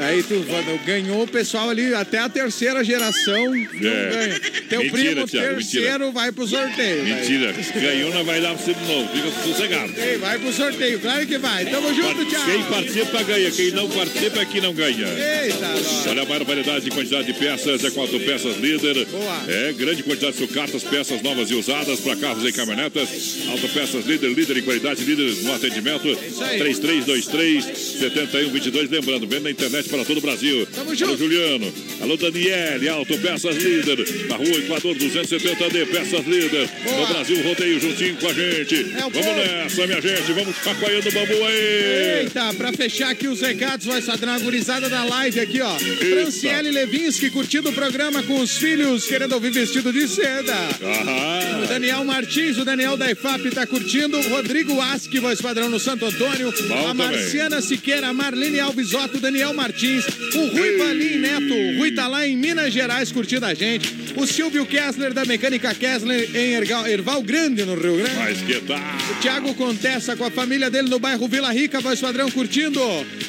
Aí tu ganhou o pessoal ali, até a terceira geração É. ganha. Teu Mentira, primo Thiago, terceiro vai pro sorteio. Mentira. Ganhou, não vai dar pra você de novo. Fica sossegado. Ei, vai pro sorteio, claro que vai. Tamo junto, Thiago. Quem participa ganha, quem não participa é que não ganha. Eita, nós. Olha a maior variedade e quantidade de peças, é quatro peças líder. Boa. É grande quantidade de sucatas, peças novas e usadas para carros e caminhonetas. Autopeças líder, líder em qualidade, líder no atendimento. aí. 3323 7122. Lembrando, vendo na internet para todo o Brasil. Tamo Alô, junto. Juliano. Alô, Daniele. Autopeças líder. Na rua Equador 270D. Peças líder. Boa. No Brasil, rodeio juntinho com a gente. É o Vamos povo. nessa, minha gente. Vamos chacoalhando o bambu aí. Eita, pra fechar aqui os recados, vai sadrar uma gurizada da live aqui, ó. Franciele Levinski curtindo o programa com os filhos, querendo ouvir vestido de seda. O Aham. Daniel Martins, o Daniel da IFAP tá curtindo. Rodrigo Asque, voz padrão no Santo Antônio. Bom a Marciana Siqueira, a Marlene Alves Otto, o Daniel Martins. O Rui. Valim Neto. O Rui tá lá em Minas Gerais curtindo a gente. O Silvio Kessler, da Mecânica Kessler, em Erval Grande, no Rio Grande. Mas que tal? O Thiago Contessa com a família dele no bairro Vila Rica, voz padrão curtindo.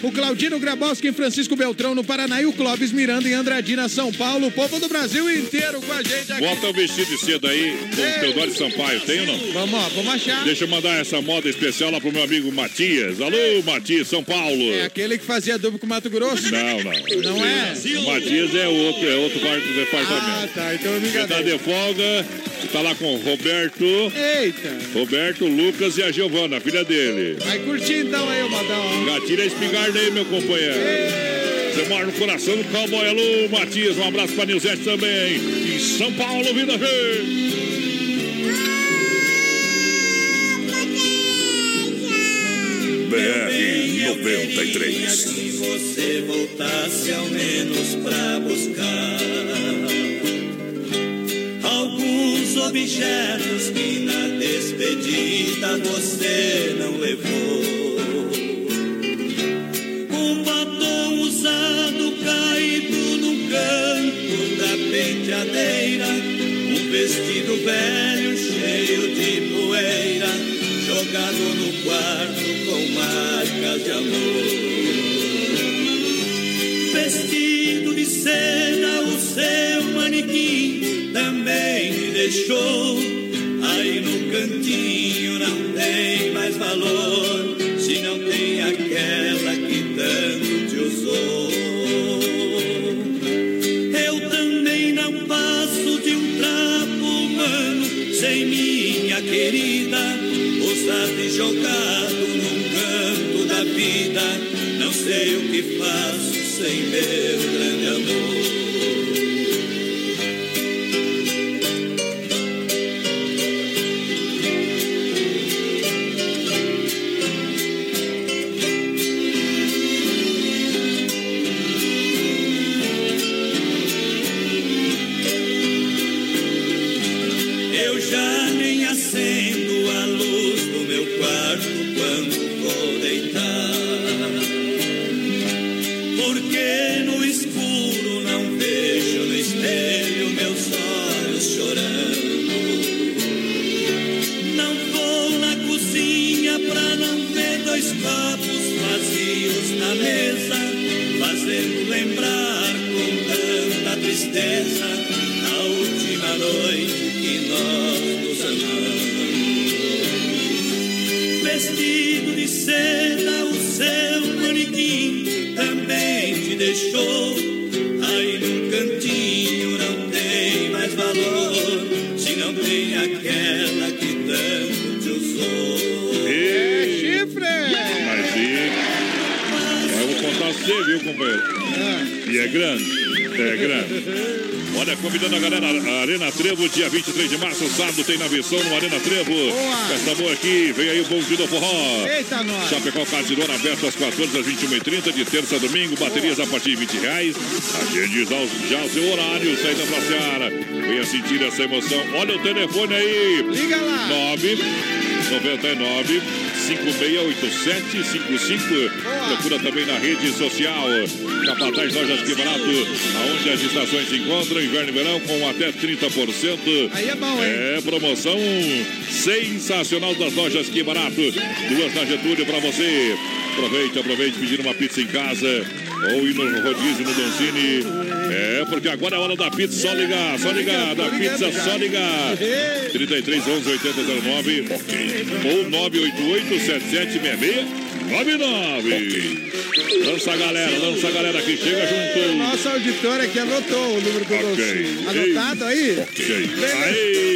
O Claudino Grabowski em Francisco Beltrão, no Paraná. E o Clóvis Miranda em Andradina, São Paulo. O povo do Brasil inteiro com a gente aqui. Bota o vestido de seda aí com o Teodoro Sampaio. Tem ou não? Vamos, ó, vamos achar. Deixa eu mandar essa moda especial lá pro meu amigo Matias. Alô, Matias, São Paulo. É aquele que fazia duplo com o Mato Grosso? Não, não. Não é? O Matias é outro, é outro par- Ah, departamento. tá. Então eu me tá enganei. de folga, tá lá com o Roberto, Eita. Roberto, Lucas e a Giovana, filha dele. Vai curtir então aí, o modão. Gatilha a espingarda aí, meu companheiro. Você mora no coração do cowboy. Alô, Matias, um abraço pra Nilzete também. Em São Paulo, vida verde. BR 93. Se você voltasse ao menos pra buscar alguns objetos que na despedida você não levou. Um batom usado caído no canto da penteadeira, um vestido velho cheio de poeira, jogado no quarto com marcas de amor. Vestido de seda, o seu manequim também me deixou. Aí no cantinho não tem mais valor, se não tem aquela que tanto te usou. Jogado num canto da vida. Não sei o que faço sem meu grande vazios na mesa, fazendo lembrar com tanta tristeza a última noite que nós nos amamos. Vestido de seda, o seu manequim também te deixou. Você, viu, companheiro? E é grande. É grande. Olha, convidando a galera, a Arena Trevo, dia 23 de março, sábado, tem na versão no Arena Trevo. Boa. Festa boa aqui, vem aí o Bom Dia do Forró. Eita, nós. Chapecó Casirona aberto às 14 às 21h30, de terça a domingo, baterias a partir de 20 reais. Agende já, já o seu horário, saída pra Seara. Venha sentir essa emoção. Olha o telefone aí. Liga lá. 9 99 568755. Procura também na rede social. Capataz Lojas Que Barato, aonde as estações se encontram, inverno e verão, com até 30%. Aí é bom, hein? É promoção sensacional das lojas Que Barato. Duas na Getúlio pra você. Aproveite, aproveite, pedir uma pizza em casa ou ir no rodízio no Doncini. É, porque agora é hora da pizza, só ligar, só ligar. Da pizza, só ligar. 33 11 80 09 ou 988 7766 99. Lança a galera, lança a galera aqui, chega junto. Nosso auditor aqui anotou o número do Ok. Dolcinho. Anotado aí? Ok.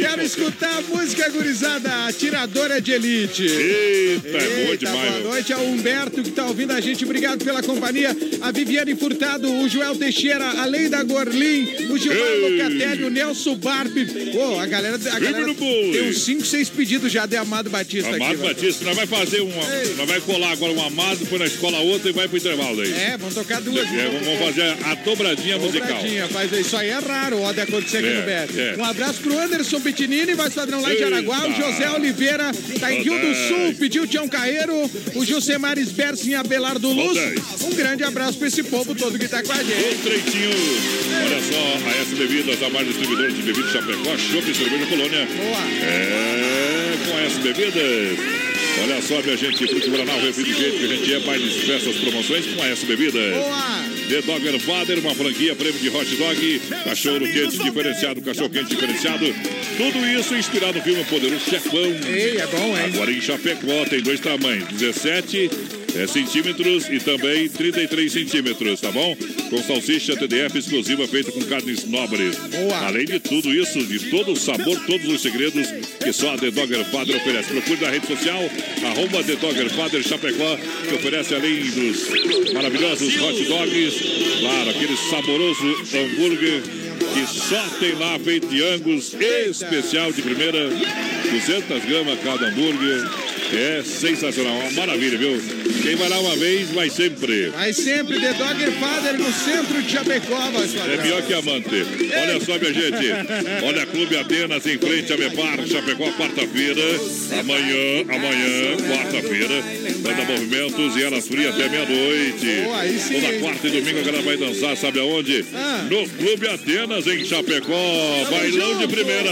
Quero escutar a música gurizada, Atiradora de Elite. Eita, é bom demais, boa noite ao Humberto que tá ouvindo a gente. Obrigado pela companhia. A Viviane Furtado, o Joel Teixeira, a Leida Gorlin, o Gilmar Ei. Locatelli, o Nelson Barbi. Pô, a galera, a galera tem uns 5, 6 pedidos já de Amado Batista aqui. Amado mano. Batista, nós vai fazer uma. Nós vai colar agora um amado, depois na escola outra e vai pro intervalo daí. É, vamos tocar duas. É, vamos fazer a dobradinha musical. Dobradinha, faz isso aí é raro, ó, de acontecer aqui É, no BR. é. Um abraço pro Anderson Pitinini, vai padrão lá de Araguá, o. José Oliveira, tá em Rio do Sul, pediu Tião Carreiro, o Josemar Sbersin em Abelardo Luz. Um grande abraço pra esse povo todo que tá com a gente. Treitinho. Olha só, a S Bebidas, a mais distribuidora de bebidas Chapecó, Chopp e Cerveja Colônia. É, com a S Bebidas. Olha só, minha gente, Fruque Guaraná, o refrigerante que a gente é, de diversas promoções com a S Bebidas. Boa! The Dogger Father, uma franquia, prêmio de hot dog, cachorro quente diferenciado, cachorro quente diferenciado. Tudo isso inspirado no filme Poderoso Chefão. Ei, é bom, hein? Agora em Chapecó tem dois tamanhos, 17 é, centímetros e também 33 centímetros, tá bom? Com salsicha TDF exclusiva feita com carnes nobres. Além de tudo isso, de todo o sabor, todos os segredos que só a The Dogger Father oferece. Procure na rede social, arroba The Dogger Father Chapecó, que oferece além dos maravilhosos hot dogs, claro, aquele saboroso hambúrguer que só tem lá feito de Angus, especial de primeira, 200 gramas cada hambúrguer. É sensacional, uma maravilha, viu? Quem vai lá uma vez, vai sempre. Vai sempre The Dogger Father no centro de Chapecó, voz É pior que amante. Olha só, minha gente. Olha, Clube Atenas em frente a Mepar, Chapecó, quarta-feira. Amanhã, amanhã, quarta-feira. Vai dar movimentos e elas frias até meia-noite. Toda quarta e domingo a galera vai dançar, sabe aonde? Ah. No Clube Atenas em Chapecó. Bailão de primeira.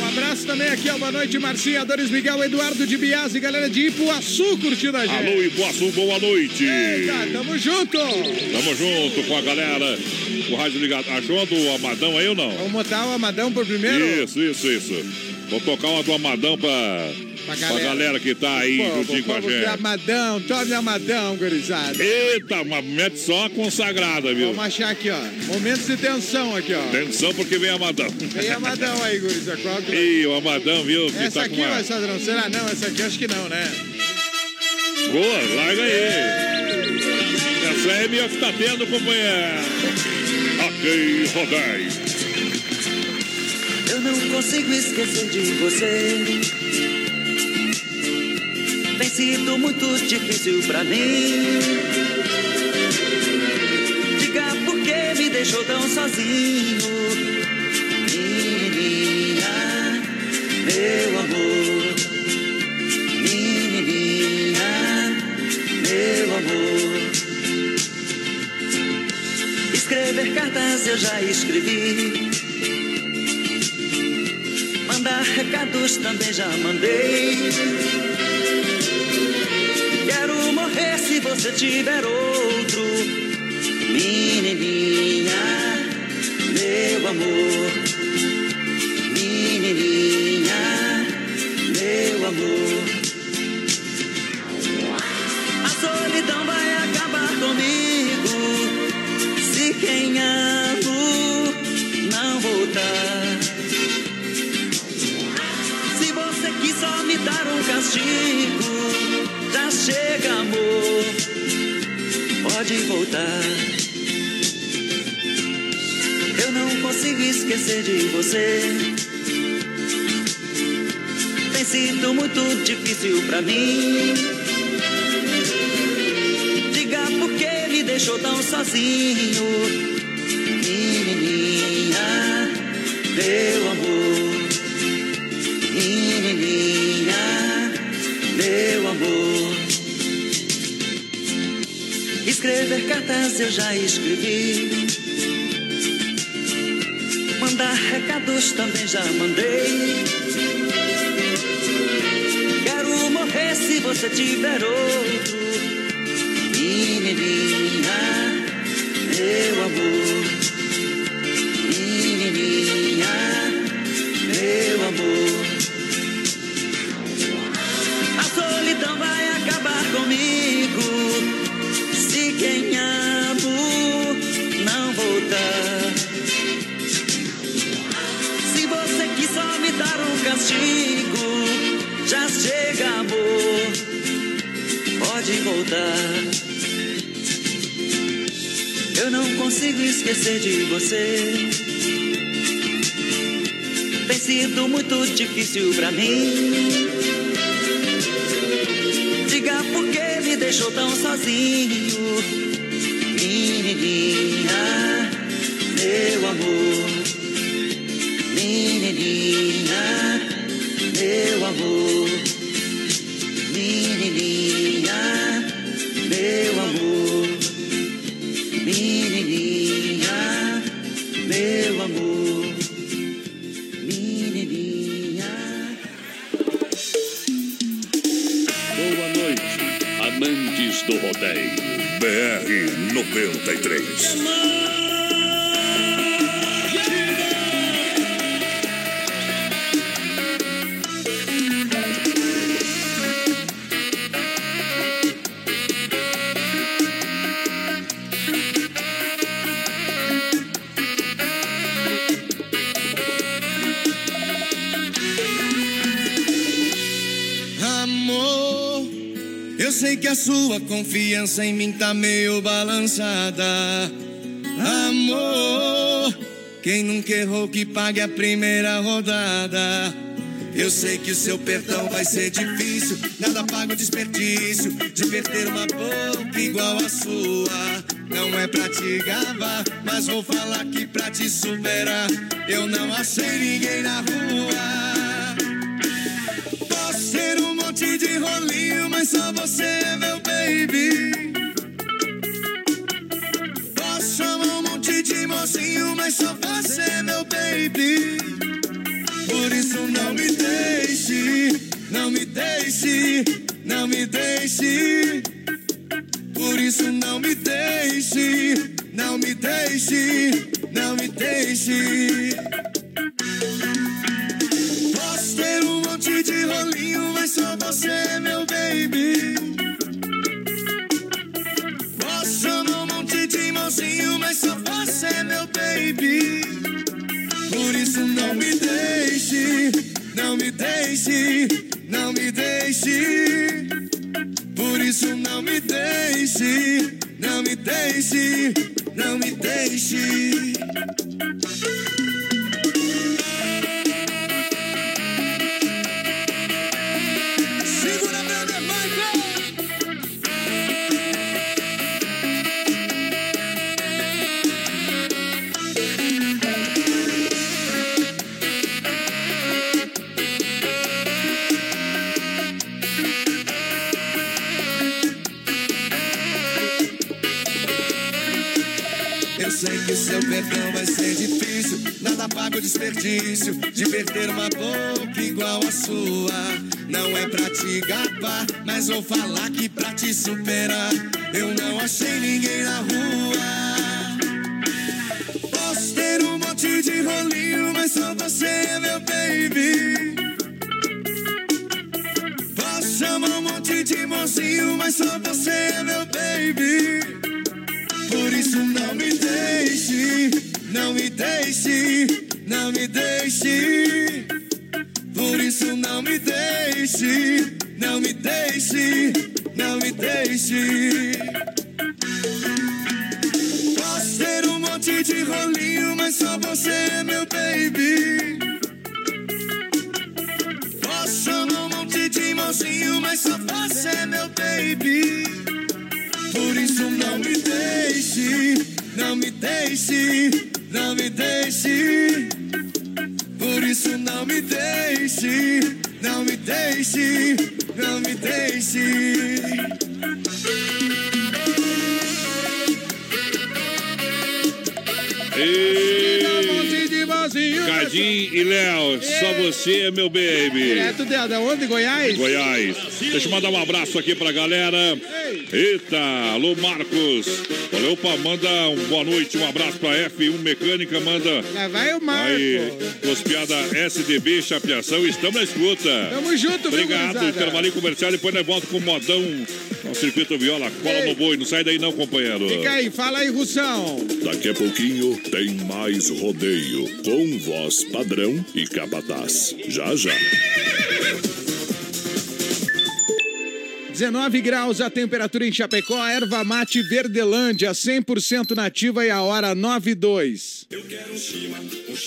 Um abraço também aqui, ó, boa noite, Marcinha, Dores Miguel, Eduardo de Biase, galera de Ipuaçu curtindo a gente. Alô, Ipuaçu, boa noite. Eita, tamo junto. Tamo junto com a galera. O rádio ligado. Achou a do Amadão aí ou não? Vamos botar o Amadão por primeiro? Isso, isso, isso. Vou tocar uma do Amadão pra, pra, galera. galera. que tá aí Pô, juntinho com a gente. Amadão, tome Amadão, gurizada. Eita, uma mete só consagrada, viu? Vamos achar aqui, ó. Momentos de tensão aqui, ó. Atenção porque vem Amadão. Tem Amadão aí, gurizada. Qual que... Ih, o Amadão, viu? Que Essa tá aqui, uma... vai, Sadrão? Será não? Essa aqui acho que não, né? Boa, larga aí. Essa é minha que tá tendo, companheiro. Ok, rodai. Eu não consigo esquecer de você. Tem sido muito difícil pra mim. Diga por que me deixou tão sozinho. Menininha, meu amor. Menininha, meu amor. Escrever cartas eu já escrevi. Recados também já mandei. Quero morrer se você tiver outro. Menininha, meu amor. Menininha, meu amor. Castigo, já chega, amor. Pode voltar. esquecer de você. Tem sido muito difícil pra mim. Diga por que me deixou tão sozinho, cartas eu já escrevi. Mandar recados também já mandei. Quero morrer se você tiver outro. Esquecer de você. Tem sido muito difícil pra mim. Diga por que me deixou tão sozinho, 93. Confiança em mim tá meio balançada. Amor, quem nunca errou que pague a primeira rodada. Eu sei que o seu perdão vai ser difícil, nada paga o desperdício de perder uma boca igual a sua. Não é pra te gabar, mas vou falar que pra te superar, eu não achei ninguém na rua. Posso ter um monte de rolinho, mas só você é meu baby. Posso chamar um monte de mocinho, mas só você é meu baby. Por isso não me deixe, não me deixe, não me deixe. Por isso não me deixe, não me deixe, não me deixe. Deixe, não me deixe. Por isso não me deixe, não me deixe, não me deixe. Perdão vai ser difícil. Nada paga o desperdício de perder uma boca igual a sua. Não é pra te gabar, mas vou falar que pra te superar. Eu não achei ninguém na rua. Posso ter um monte de rolinho, mas só você é meu baby. Posso chamar um monte de mocinho, mas só você é meu baby. Por isso não me deixe, não me deixe, não me deixe. Por isso não me deixe, não me deixe, não me deixe. Posso ter um monte de rolinho, mas só você é meu baby. Posso num monte de mocinho, mas só você é meu baby. Por isso não me deixe, não me deixe, não me deixe. Por isso não me deixe, não me deixe, não me deixe. E... de. Cadim e Léo, só você é meu baby. Direto de, da onde? Goiás? Goiás. Deixa eu mandar um abraço aqui pra galera. Eita, alô Marcos. Valeu, pá, manda um boa noite, um abraço pra F1 Mecânica, manda. Lá vai o Marco. Aí, Cospiada SDB Chapeação, estamos na escuta. Tamo junto, Obrigado, intervalinho comercial, depois nós volta com o modão no circuito viola. Cola no boi, não sai daí não, companheiro. Fica aí, fala aí, Russão. Daqui a pouquinho tem mais rodeio com voz padrão e capataz. Já já. 19 graus a temperatura em Chapecó, erva mate Verdelândia, 100% nativa e a hora 9 e 2.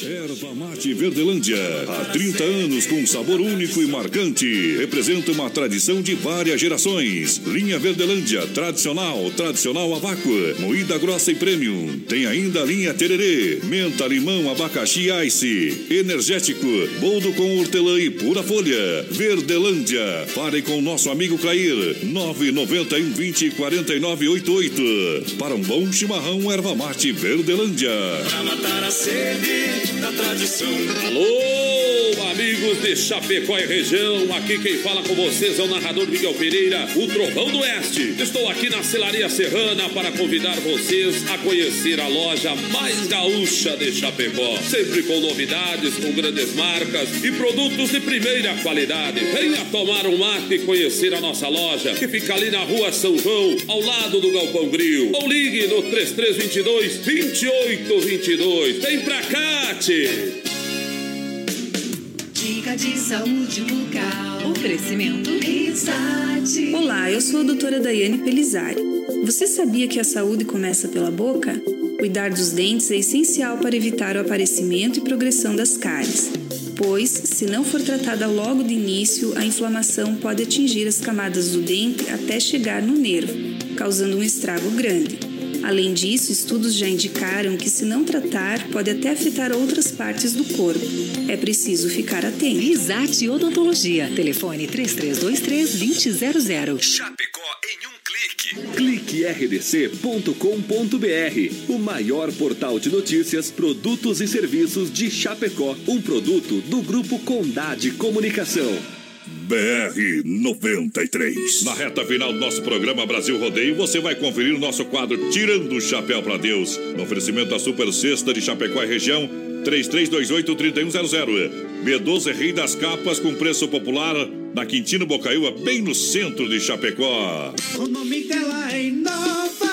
Erva Mate Verdelândia. Há 30 anos com sabor único e marcante. Representa uma tradição de várias gerações. Linha Verdelândia, tradicional, tradicional a moída grossa e premium. Tem ainda a linha Tererê, menta, limão, abacaxi ice, energético, boldo com hortelã e pura folha. Verdelândia. Fale com nosso amigo Clair. 991 20 49 88. Para um bom chimarrão, erva mate Verdelândia. Pra matar a sede da tradição. Alô, amigos de Chapecó e região, aqui quem fala com vocês é o narrador Miguel Pereira, o Trovão do Oeste. Estou aqui na Celaria Serrana para convidar vocês a conhecer a loja mais gaúcha de Chapecó. Sempre com novidades, com grandes marcas e produtos de primeira qualidade. Venha tomar um mate e conhecer a nossa loja, que fica ali na rua São João, ao lado do Galpão Grill. Ou ligue no 3322 2822. Vem pra cá, tchê. Dica de saúde bucal. Oferecimento Risate. Olá, eu sou a doutora Daiane Pelizari. Você sabia que a saúde começa pela boca? Cuidar dos dentes é essencial para evitar o aparecimento e progressão das cáries, pois, se não for tratada logo de início, a inflamação pode atingir as camadas do dente até chegar no nervo, causando um estrago grande. Além disso, estudos já indicaram que, se não tratar, pode até afetar outras partes do corpo. É preciso ficar atento. Risate Odontologia. Telefone 3323-2000. Chapecó em um clique. cliquerdc.com.br, o maior portal de notícias, produtos e serviços de Chapecó, um produto do grupo Condade Comunicação. BR 93. Na reta final do nosso programa Brasil Rodeio, você vai conferir o nosso quadro Tirando o Chapéu para Deus. No oferecimento da Super Sexta de Chapecó e região, 3328-3100. B12 Rei das Capas com preço popular na Quintino Bocaiúva, bem no centro de Chapecó. O nome dela é Inova.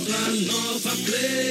Nova Play.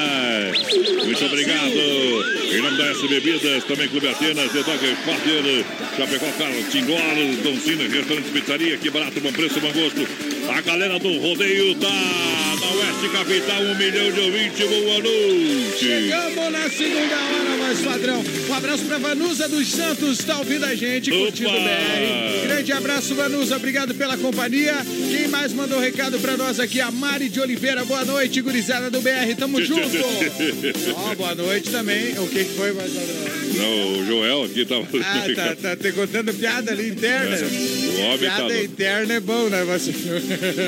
Muito obrigado. Em nome da S Bebidas, também Clube Atenas, The Dog Father, Chapecó, Carlos Tindor, Dom Cine, Restaurante Pizzaria, que barato, bom preço, bom gosto. A galera do rodeio tá na Oeste Capital, um milhão de ouvintes, boa noite. Chegamos na segunda hora, mais padrão. Um abraço pra Vanusa dos Santos, tá ouvindo a gente, curtindo o BR. Grande abraço, Vanusa, obrigado pela companhia. Quem mais mandou recado pra nós aqui? A Mari de Oliveira, boa noite, gurizada do BR, tamo junto. Ó, boa noite também. O que que foi, mais padrão? Não, o Joel aqui tava. Ah, tá, tá te contando piada ali interna. Homem tá. Piada interna é bom, né, você?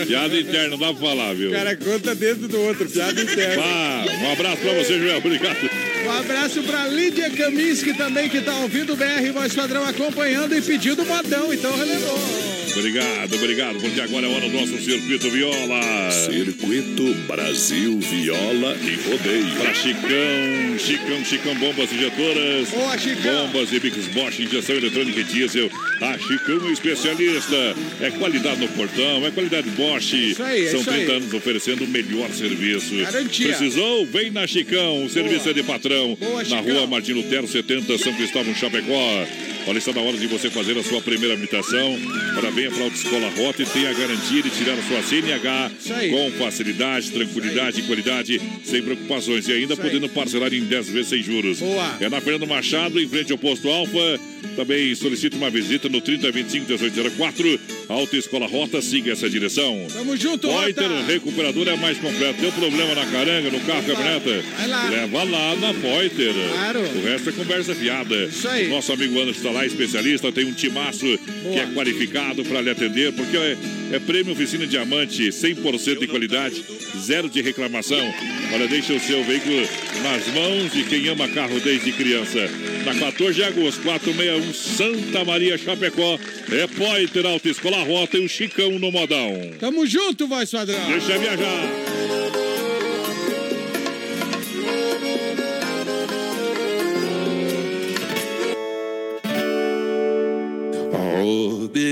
Piada interna, dá pra falar, viu? O cara conta dentro do outro, piada interna. Ah, um abraço pra você, Joel. Obrigado. Um abraço pra Lídia Kaminski também, que tá ouvindo o BR Voz Padrão acompanhando e pedindo modão, então relevou. Obrigado, obrigado, porque agora é hora do nosso Circuito Viola. Circuito Brasil Viola e Rodeio. Pra Chicão, Chicão, Chicão, bombas injetoras. Boa, Chicão. Bombas e Bix Bosch, injeção eletrônica e diesel. A Chicão é especialista. É qualidade no portão, é qualidade Bosch. Isso aí, São isso 30 aí. anos oferecendo o melhor serviço. Garantia. Precisou? Vem na Chicão. O serviço é de patrão. Boa, na Chicão. rua Martin Lutero, 70, São Cristóvão, Chapecó. Olha, está na hora de você fazer a sua primeira habilitação. Para venha para a Autoescola Rota e tenha a garantia de tirar a sua CNH com facilidade, tranquilidade e qualidade, sem preocupações. E ainda podendo parcelar em 10 vezes sem juros. Boa. É na Fernando Machado, em frente ao posto Alfa. Também solicite uma visita no 3025 1804. Autoescola Rota, siga essa direção. Tamo junto, Pointer Rota. Recuperador é mais completo. Deu problema na caranga, no carro, caminhoneta? Leva lá na Pointer. Claro. O resto é conversa fiada. Isso aí. Nosso amigo Anderson está lá, especialista, tem um timaço que é qualificado para lhe atender, porque é, é prêmio oficina diamante, 100% de qualidade, zero de reclamação. Olha, deixa o seu veículo nas mãos de quem ama carro desde criança. Na 14 de agosto, 461 Santa Maria Chapecó, é Pointer Autoescola Rota e o Chicão no modão. Tamo junto, voz padrão. Deixa viajar.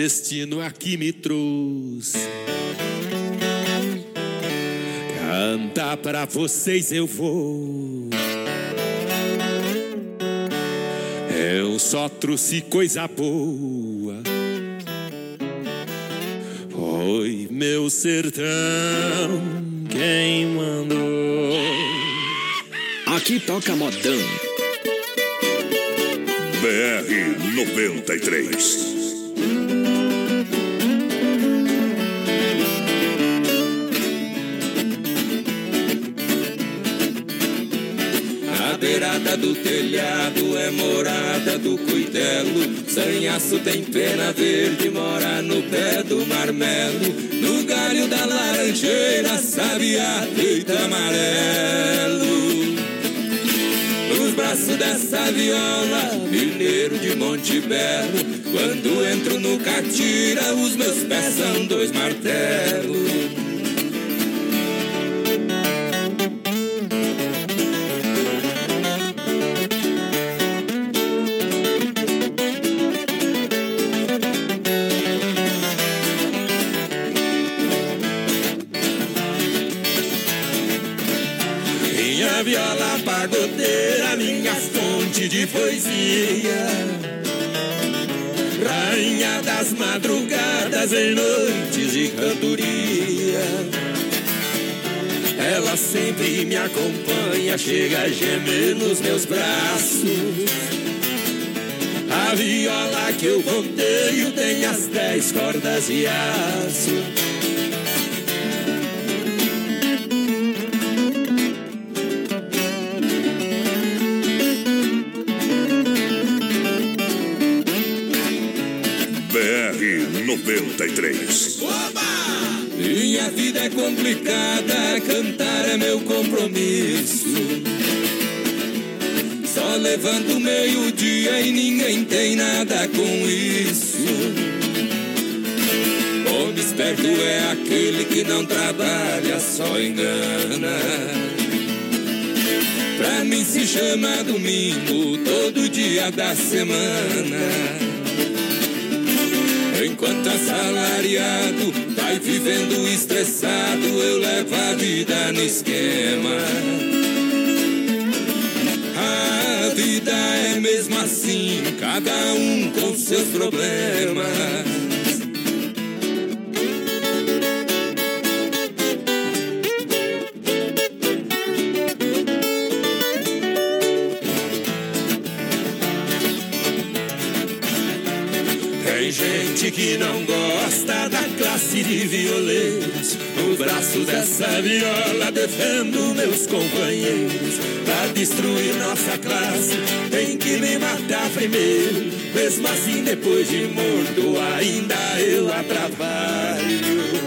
Destino aqui me trouxe. Cantar pra vocês eu vou. Eu só trouxe coisa boa. Foi meu sertão quem mandou. Aqui toca modão. BR 93. Do telhado é morada do cuidelo. Sanhaço tem pena verde, mora no pé do marmelo. No galho da laranjeira, sabiá deita amarelo. Nos braços dessa viola, mineiro de Monte Belo. Quando entro no catira, os meus pés são dois martelos. Poesia. Rainha das madrugadas em noites de cantoria. Ela sempre me acompanha, chega a gemer nos meus braços. A viola que eu ponteio tem as dez cordas de aço. BR 93. Minha vida é complicada, cantar é meu compromisso. Só Só levando meio-dia e ninguém tem nada com isso. Homem esperto é aquele que não trabalha, só engana. Pra mim se chama domingo, todo dia da semana. Enquanto assalariado vai vivendo estressado, eu levo a vida no esquema. A vida é mesmo assim, cada um com seus problemas. Gente que não gosta da classe de violeiros. No braço dessa viola defendo meus companheiros. Pra destruir nossa classe, tem que me matar primeiro. Mesmo assim, depois de morto, ainda eu a trabalho.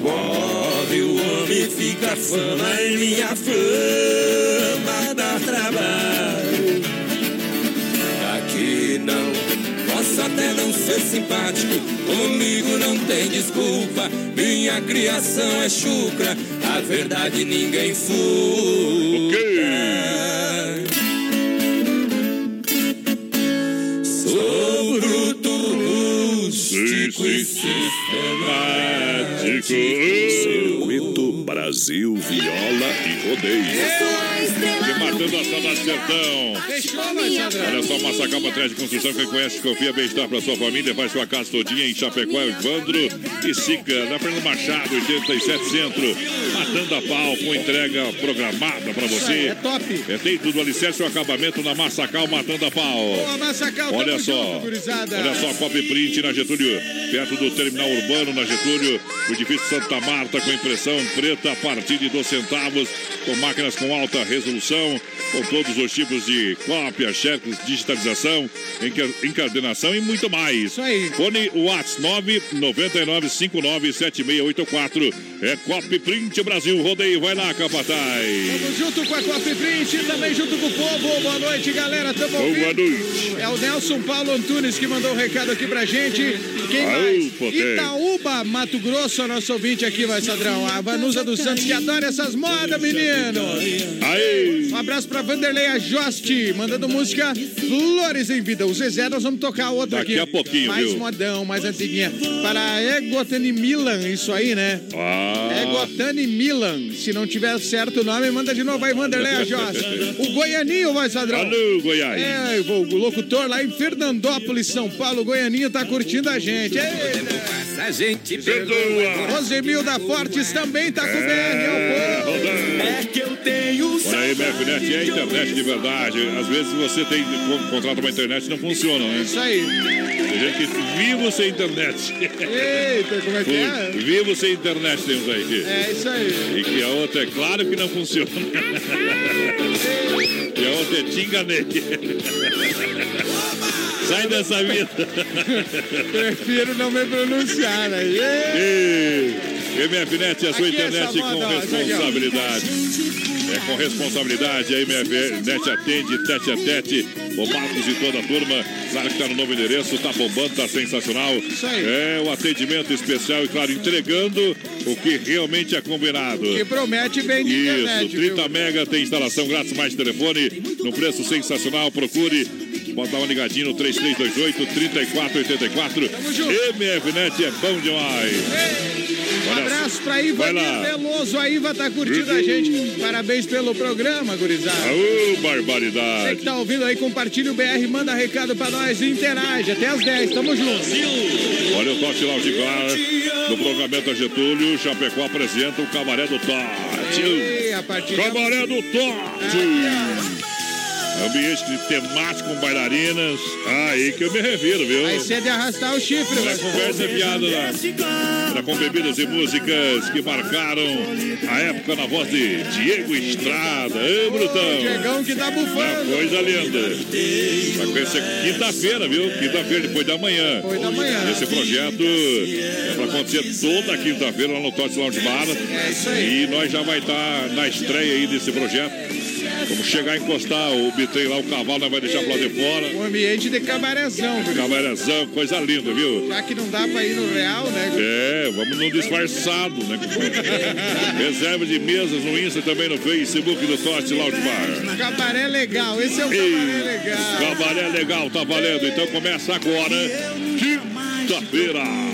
Morre o homem, fica fama e minha fama dá trabalho. Aqui não Posso até não ser simpático, comigo não tem desculpa. Minha criação é chucra, a verdade ninguém furta. Sou bruto, rústico e sistemático. Circuito Brasil, Viola e Rodeio. E matando a sala sertão. Olha só, Massacal Materiais de Construção, quem conhece, confia, bem-estar para sua família, faz sua casa todinha em Chapecó, Evandro e Sica, na Fernando Machado, 87 Centro, matando a pau, com entrega programada para você. É top. É, tem tudo alicerce o acabamento na Massacal, matando a pau. Boa, Massacal, Olha só, junto, olha só, Copy Print na Getúlio, perto do terminal urbano na Getúlio, o edifício Santa Marta com impressão preta a partir de 2 centavos, com máquinas com alta resolução, com todos os tipos de cópia, cheques, digitalização, enca- encadernação e muito mais. Isso aí. Fone WhatsApp 999597684. É Copy Print Brasil, rodeio, vai lá, Capataz. Tamo junto com a Coffee Print, também junto com o povo. Boa noite, galera. Tamo Boa ouvindo. noite. É o Nelson Paulo Antunes que mandou o recado aqui pra gente. Quem Aô, mais? potente. Itaúba, Mato Grosso, nosso ouvinte aqui, vai, Sadrão. A Vanusa dos Santos, que adora essas modas, menino. Aí. Um abraço pra Vanderlei Ajoste, mandando música Flores em Vida. O Zezé, nós vamos tocar outra Daqui aqui. a pouquinho, Mais viu? modão, mais antiguinha. Para Egotani Milan, isso aí, né? Ah. Egotani Milan. Se não tiver certo o nome, manda de novo aí, Vanderlei Ajoste. O Goianinho, vai, Sadrão. Alô, Goiás. É, o o locutor lá em Fernandópolis, São Paulo, Goianinho, tá curtindo a gente. Eita. A gente perdoa. Rosemil da Fortes também tá com É, o povo. É que eu tenho Olha aí, MFNet é internet de verdade. Às vezes você tem contrata uma internet e não funciona, né? Isso aí. Tem gente que vivo sem internet. Eita, como é que é? Vivo sem internet temos aí. É isso aí. E que a outra é claro que não funciona. e a outra é te enganei. Sai dessa vida. Prefiro não me pronunciar, né? Ei, MFNet é a sua Aqui internet com responsabilidade. É com responsabilidade, a MFNet atende tete a tete. O Marcos e toda a turma, claro que está no novo endereço, tá bombando, tá sensacional. É o atendimento especial e, claro, entregando o que realmente é combinado. Que promete bem de Isso, internet, 30 viu? mega tem instalação grátis, mais telefone, no preço sensacional. Procure, dar uma ligadinha no 3328-3484. MFNet é bom demais. Um abraço pra lá. Veloso. A Iva tá curtindo a gente. Parabéns pelo programa, gurizada. Aô, Você que barbaridade. tá ouvindo aí, compartilha o BR, manda recado pra nós e interage. Até as 10, tamo junto. Olha o Tote Lounge Bar. No programamento a Getúlio, Chapecó apresenta o Cabaré do Tote. Cabaré do Tote. Ambiente temático com bailarinas. Aí que eu me reviro, viu? Vai ser de arrastar o chifre, Na conversa lá. Era com bebidas e músicas que marcaram a época na voz de Diego Estrada. Ê, Brutão! Diegão que tá bufando. Uma coisa linda. Vai conhecer quinta-feira, viu? Quinta-feira, depois da manhã. Depois da manhã. Esse projeto é para acontecer toda quinta-feira lá no Tots Lounge Bar. É isso aí. E nós já vai estar na estreia aí desse projeto. Vamos chegar a encostar o bitrem lá, o cavalo, nós vai deixar pro lado de fora. Um ambiente de cabarezão, viu? Camarezão, coisa linda, viu? Já que não dá pra ir no real, né? É, vamos no disfarçado, né? Reserva de mesas no Insta e também no Facebook do Tote Lounge Bar. Cabaré legal, esse é o cabaré legal. Cabaré legal, tá valendo. Então começa agora, quinta-feira.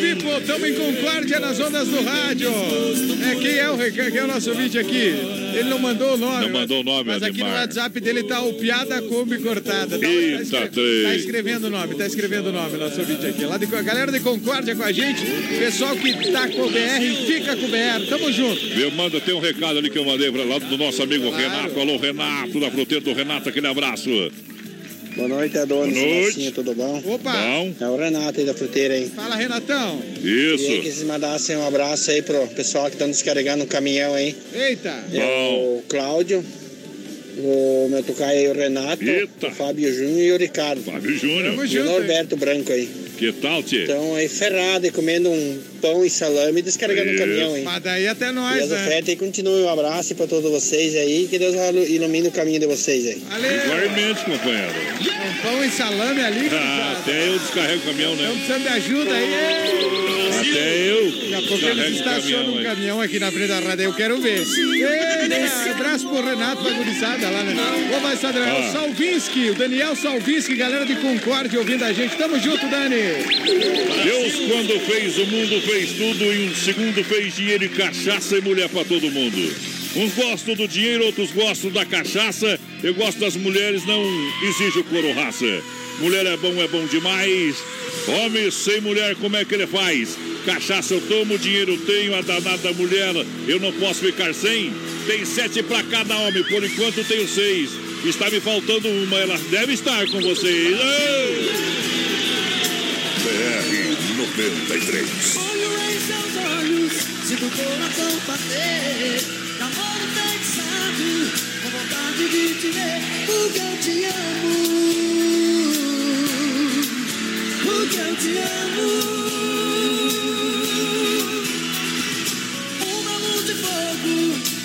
People! Estamos em Concórdia nas ondas do rádio. É, quem é o, quem é o nosso vídeo aqui? Ele não mandou o nome. Não mandou o nome, Mas aqui no Ademar. WhatsApp dele tá o Piada Kombi Cortada. Tá, Eita, tá, escre- três. tá escrevendo o nome, tá escrevendo o nome nosso vídeo aqui. Lá de, a galera de Concórdia com a gente, pessoal que tá com o BR fica com o BR. Tamo junto. Viu, manda, tem um recado ali que eu mandei pra lá do nosso amigo Renato. Alô, Renato, da fruteira do Renato, aquele abraço. Boa noite, Adonis. Boa noite. Marcinho, tudo bom? Opa! Bom. É o Renato aí da fruteira aí. Fala, Renatão. Queria que Isso. vocês mandassem um abraço aí pro pessoal que tá descarregando o caminhão aí. Eita! É o Cláudio, o meu tocaio aí, o Renato, Eita. o Fábio Júnior e o Ricardo. Fábio Júnior. E o Norberto Branco aí. Que tal, Tchê? Estão aí ferrado e comendo um pão e salame e descarregando o Isso. caminhão aí. Mas daí até Deus nós, né? oferta e continue um abraço pra todos vocês aí. Que Deus ilumine o caminho de vocês aí. Igualmente, companheiro. Um pão e salame ali. Ah, até eu descarrego o caminhão, Estamos né? precisando de ajuda aí. Até eu Daqui a pouco eles estacionam um aí. caminhão aqui na frente da rádio, eu quero ver. Ei, abraço pro Renato Bagurizada lá, né? Ô, vai, Sadrão, é Ah. o Salvinski, o Daniel Salvinski, galera de Concórdia ouvindo a gente. Tamo junto, Dani. Deus, quando fez o mundo, fez tudo. Em um segundo, fez dinheiro e cachaça e mulher pra todo mundo. Uns gostam do dinheiro, outros gostam da cachaça. Eu gosto das mulheres, não exige o couro raça. Mulher é bom, é bom demais. Homem sem mulher, como é que ele faz? Cachaça eu tomo, dinheiro tenho, a danada mulher eu não posso ficar sem. Tem sete pra cada homem, por enquanto tenho seis. Está me faltando uma, ela deve estar com vocês. Ei! BR 93. Olho em seus olhos, sinto o coração bater. Amor enfeitiçado, com vontade de te ver, porque eu te amo. Porque eu te amo. Uma luz de fogo,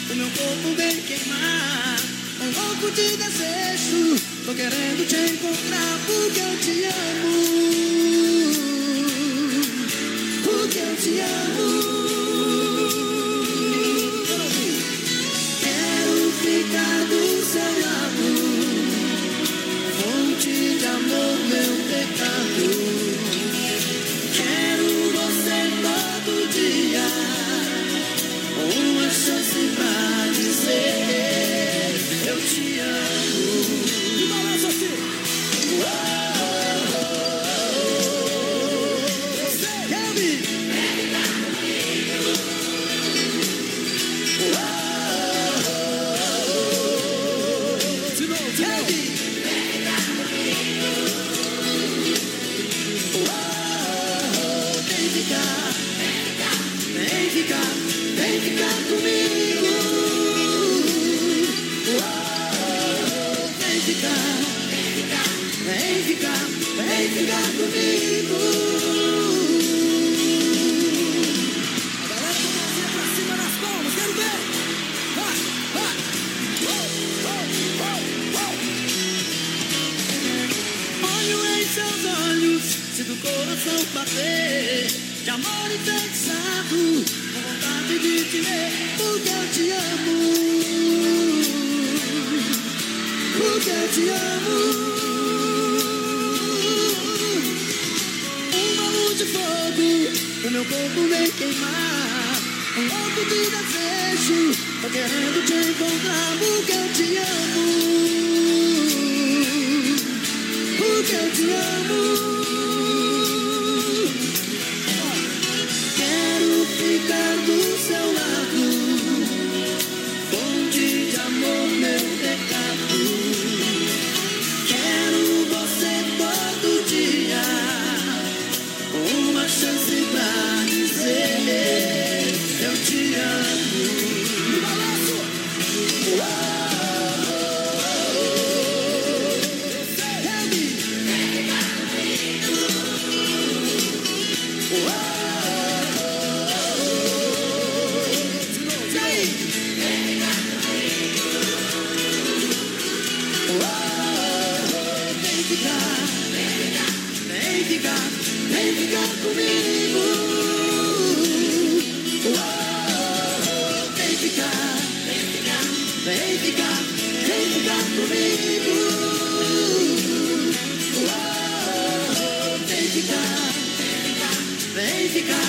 o meu corpo vem queimar. Um louco de desejo, tô querendo te encontrar, porque eu te amo. Porque eu te amo. Quero ficar do seu lado. Fonte de amor, meu pecado. Seus olhos, sinto o coração bater. De amor enfeitiçado, com vontade de te ver, porque eu te amo. Porque eu te amo. Uma luz de fogo, o meu corpo vem queimar. Um louco de desejo, tô querendo te encontrar, porque eu te amo. Porque eu te amo.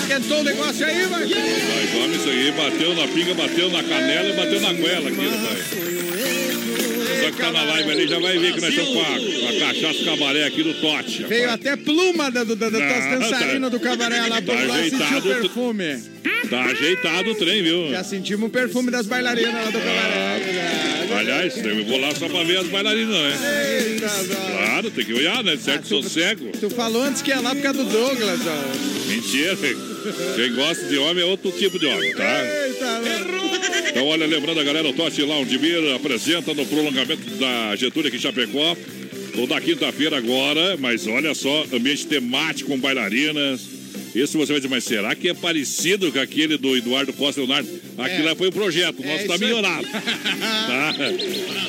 Esquentou o negócio aí, vai? Vai, vamos isso aí. Bateu na pinga, bateu na canela e bateu na goela aqui, rapaz. Só que tá na live ali, já vai ver que nós estamos com a, com a cachaça cabaré aqui do Tote. Veio até pluma da, do, da, da, tá- do cabaré lá, tá lá sentiu o perfume. Tá ajeitado o trem, viu? Já sentimos o perfume das bailarinas lá do cabaré. Aliás, eu vou lá só pra ver as bailarinas, né? Eita. Claro, tem que olhar, né? Certo, sou cego. Tu falou antes que ia lá por causa do Douglas, ó. Mentira. Quem gosta de homem é outro tipo de homem, tá? Eita, velho. Então, olha, lembrando a galera, o Tote Lounge Beer apresenta no prolongamento da Getúlio aqui em Chapecó. Toda quinta-feira agora, mas olha só, ambiente temático com bailarinas. Isso você vai dizer, mas será que é parecido com aquele do Eduardo Costa Leonardo? Aquilo É. lá foi o projeto, o É nosso tá isso aí. melhorado. tá?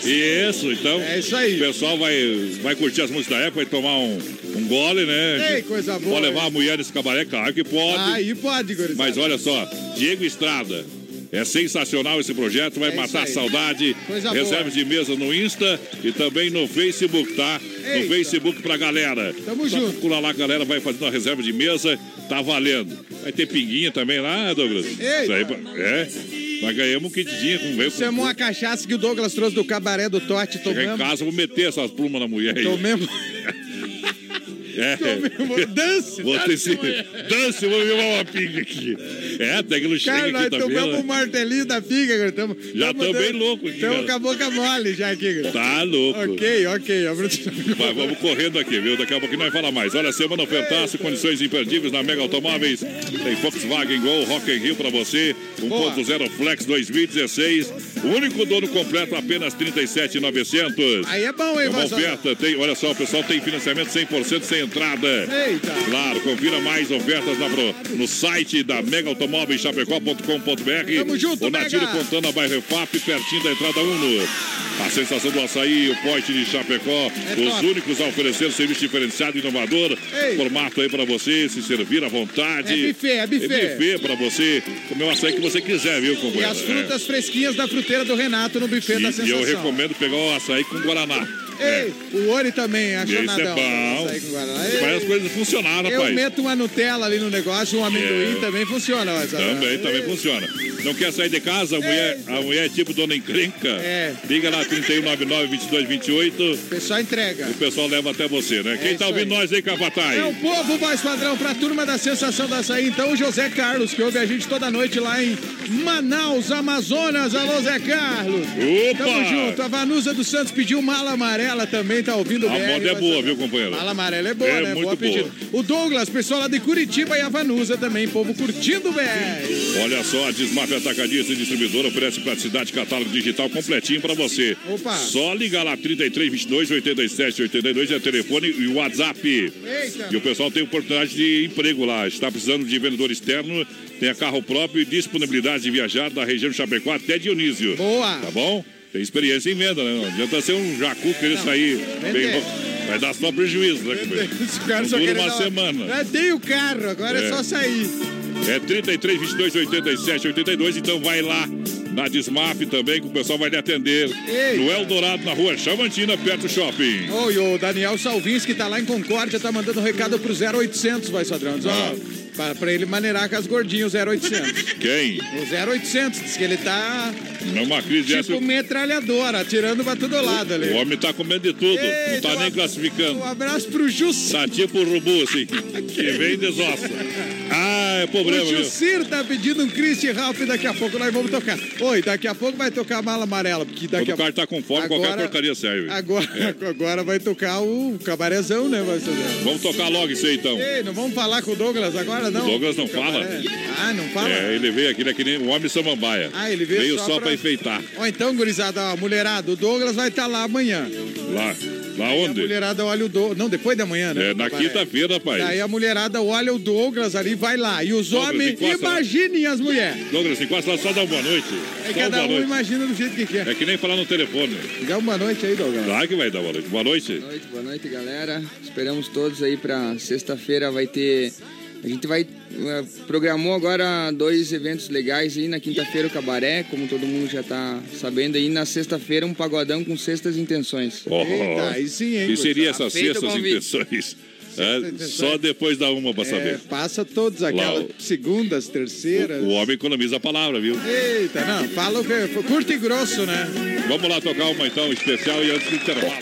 Isso, então. É isso aí. O pessoal vai, vai curtir as músicas da época, vai tomar um, um gole, né? Ei, coisa boa. Pode levar a mulher nesse cabaré, claro que pode. Aí pode, gurizada. Mas olha só, Diego Estrada. É sensacional esse projeto, vai É matar a saudade. Coisa Reserve boa. de mesa no Insta e também no Facebook, tá? Eita. No Facebook pra galera. Tamo Só junto. Procura lá, a galera vai fazendo a reserva de mesa, tá valendo. Vai ter pinguinha também lá, Douglas? Eita. Isso aí, é. Nós ganhamos um kitzinho com veio Chamou uma cachaça que o Douglas trouxe do cabaré do Tote, Chegar em tomamos. casa, vou meter essas plumas na mulher aí. Tomemos. É. Dance, Vou ter dance, vou levar uma pinga aqui. É, até que não chega Cara, nós tomamos também. um martelinho da figa, cara. Tamo, Já tô bem louco aqui, Estamos com a boca mole já aqui, cara. Tá louco. Ok, ok. Mas vamos correndo aqui, viu? Daqui a pouquinho nós fala mais. Olha, semana ofertaço, condições imperdíveis na Mega Automóveis. Tem Volkswagen Gol, Rock in Rio pra você. 1.0 Flex 2016. O único dono completo, apenas 37,900. Aí é bom, É hein, uma Vasco? oferta, tem, olha só, o pessoal tem financiamento 100% sem entrada. Eita. Claro, confira mais ofertas na, no site da Mega Automóveis Chapecó.com.br. Tamo junto, O Natílio Mega. Fontana, bairro FAP, pertinho da entrada Uno. A sensação do açaí, o pote de Chapecó, É os top. únicos a oferecer serviço diferenciado e inovador. Ei. Formato aí pra você se servir à vontade. É buffet, é buffet. É buffet pra você comer o açaí que você quiser, viu, E companheiro? as frutas fresquinhas da fruteira do Renato no buffet da. E, e sensação. eu recomendo pegar o açaí com Guaraná. Ei, o Ori também, Esse é achonadão. bom. Açaí com Guaraná. Ei, Faz as coisas funcionar, Eu rapaz. meto uma Nutella ali no negócio, um amendoim É. também funciona. ó, essa- Também, também funciona. Não quer sair de casa? A mulher, a mulher é tipo dona encrenca? É. Liga lá, 3199-2228. O pessoal entrega. O pessoal leva até você, né? Quem isso tá ouvindo aí. nós aí, Capataz? É o povo mais padrão pra turma da sensação da açaí. Então, o José Carlos, que ouve a gente toda noite lá em Manaus, Amazonas. Alô, Zé Carlos. Opa! Tamo junto. A Vanusa dos Santos pediu mala amarela também, tá ouvindo A bem. moda é boa, viu, companheiro? Mala amarela é boa, É né? muito boa pedida. O Douglas, pessoal lá de Curitiba e a Vanusa também, povo curtindo bem. Olha só, a Desmaf Atacadista e Distribuidora oferece praticidade catálogo digital completinho pra você. Opa. Só ligar lá, 33 22 87 82 é telefone e o WhatsApp. Eita. E o pessoal tem oportunidade de emprego lá. Está precisando de vendedor externo, tem carro próprio e disponibilidade de viajar da região de Chapecó até Dionísio. Boa. Tá bom? Tem experiência em venda, né? Não adianta ser um jacu querer sair. bem- vai dar só prejuízo, né? Os caras só uma semana. Já dei o carro, agora é, É. só sair. É 33 22 87 82, então vai lá na Desmaf também, que o pessoal vai lhe atender. Eita. No Eldorado, na rua Chamantina, perto do shopping. Oi, o Daniel Salvins, que tá lá em Concórdia, tá mandando um recado pro 0800, vai, Sadrão. Ah. Pra, pra ele maneirar com as gordinhas, o 0800. Quem? O 0800, diz que ele tá Numa crise tipo dessa, metralhadora, atirando pra todo lado ali. o homem tá comendo de tudo. não tá nem classificando. Um abraço pro Jussi. Tá tipo o Rubu, assim, que vem e desossa. Ah, é problema, O viu? Jussir tá pedindo um Christy Ralph daqui a pouco nós vamos tocar. Oi, daqui a pouco vai tocar a mala amarela, porque daqui Quando a o cara tá com fome, qualquer Agora- porcaria serve. Agora, agora vai tocar o cabarezão, né. Vamos tocar logo isso aí, então. Ei, não vamos falar com o Douglas agora, não? O Douglas não fala? Cabaré. Ah, não fala? É, ele veio aqui, ele é que nem o homem samambaia. Ah, ele veio, só, pra... enfeitar. Ó, então, gurizada, ó, mulherada, o Douglas vai estar lá amanhã. Lá. Na Aí a onde? mulherada olha o Douglas. Não, depois da manhã, né? É, na quinta-feira, rapaz. Daí a mulherada olha o Douglas ali, vai lá. E os Douglas, homens, lá. imaginem as mulheres. Douglas, encosta lá, só dá uma boa noite. É Só cada uma um noite. imagina do jeito que quer. É que nem falar no telefone. Dá uma noite aí, Douglas. Claro que vai dar boa noite. Boa noite. Boa noite, boa noite, galera. Esperamos todos aí pra sexta-feira vai ter. A gente vai. eh, Programou agora dois eventos legais aí. Na quinta-feira o cabaré, como todo mundo já tá sabendo aí. Na sexta-feira um pagodão com sextas intenções. Oh, E seria essas sextas intenções? É, só depois da uma pra saber. É, passa todas aquelas Lá, segundas, terceiras. O homem economiza a palavra, viu? Eita, não, fala o que curto e grosso, né? Vamos lá tocar uma então especial e antes do intervalo.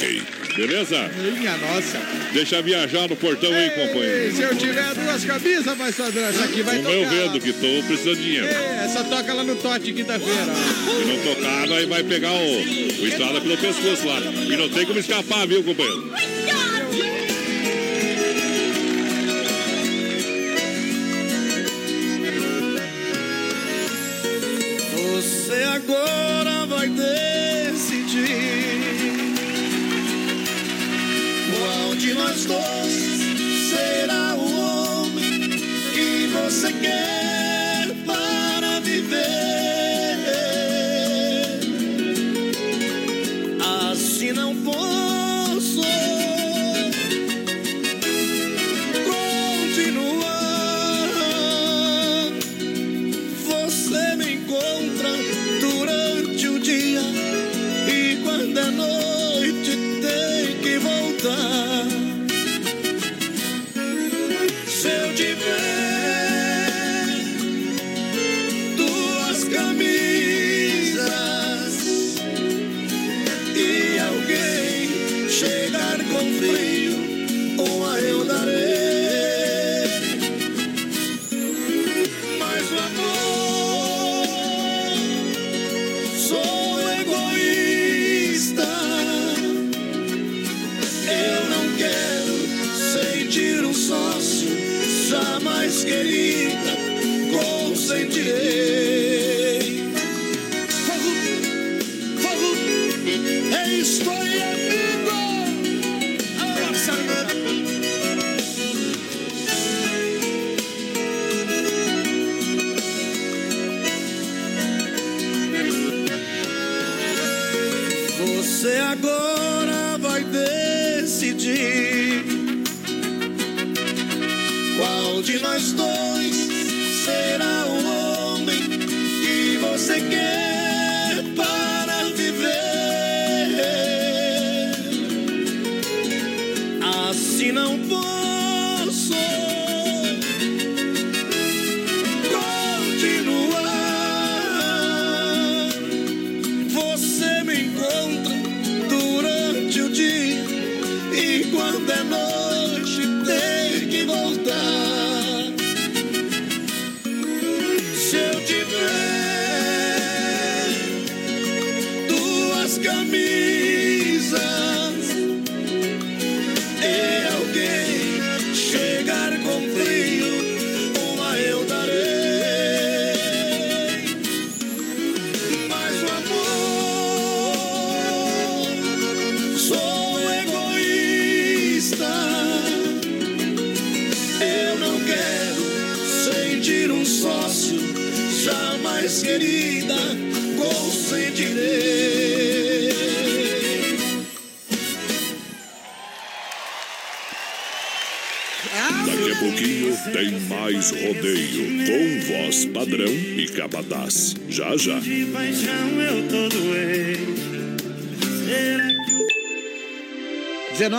Beleza? Minha nossa. Deixa viajar no portão aí, companheiro. Ei, se eu tiver duas camisas, vai só essa aqui vai O tocar. meu vendo que tô precisando de dinheiro. Ei, essa toca lá no Tote quinta-feira. Se não tocar, nós vai pegar o, o estrada pelo pescoço lá. E não tem como escapar, viu, companheiro? Agora vai decidir. Qual de nós dois será o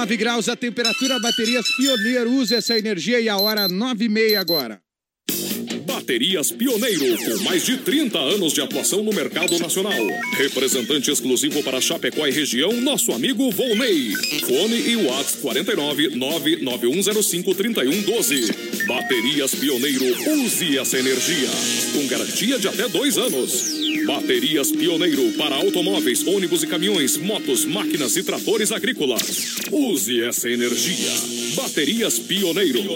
19 graus a temperatura, baterias Pioneiro. Use essa energia e a hora 9 e meia agora. Baterias Pioneiro, com mais de 30 anos de atuação no mercado nacional. Representante exclusivo para Chapecó e região, nosso amigo Volney. Fone e WhatsApp 49 99105 3112. Baterias Pioneiro, use essa energia. Com garantia de até dois anos. Baterias Pioneiro para automóveis, ônibus e caminhões, motos, máquinas e tratores agrícolas. Use essa energia. Baterias Pioneiro.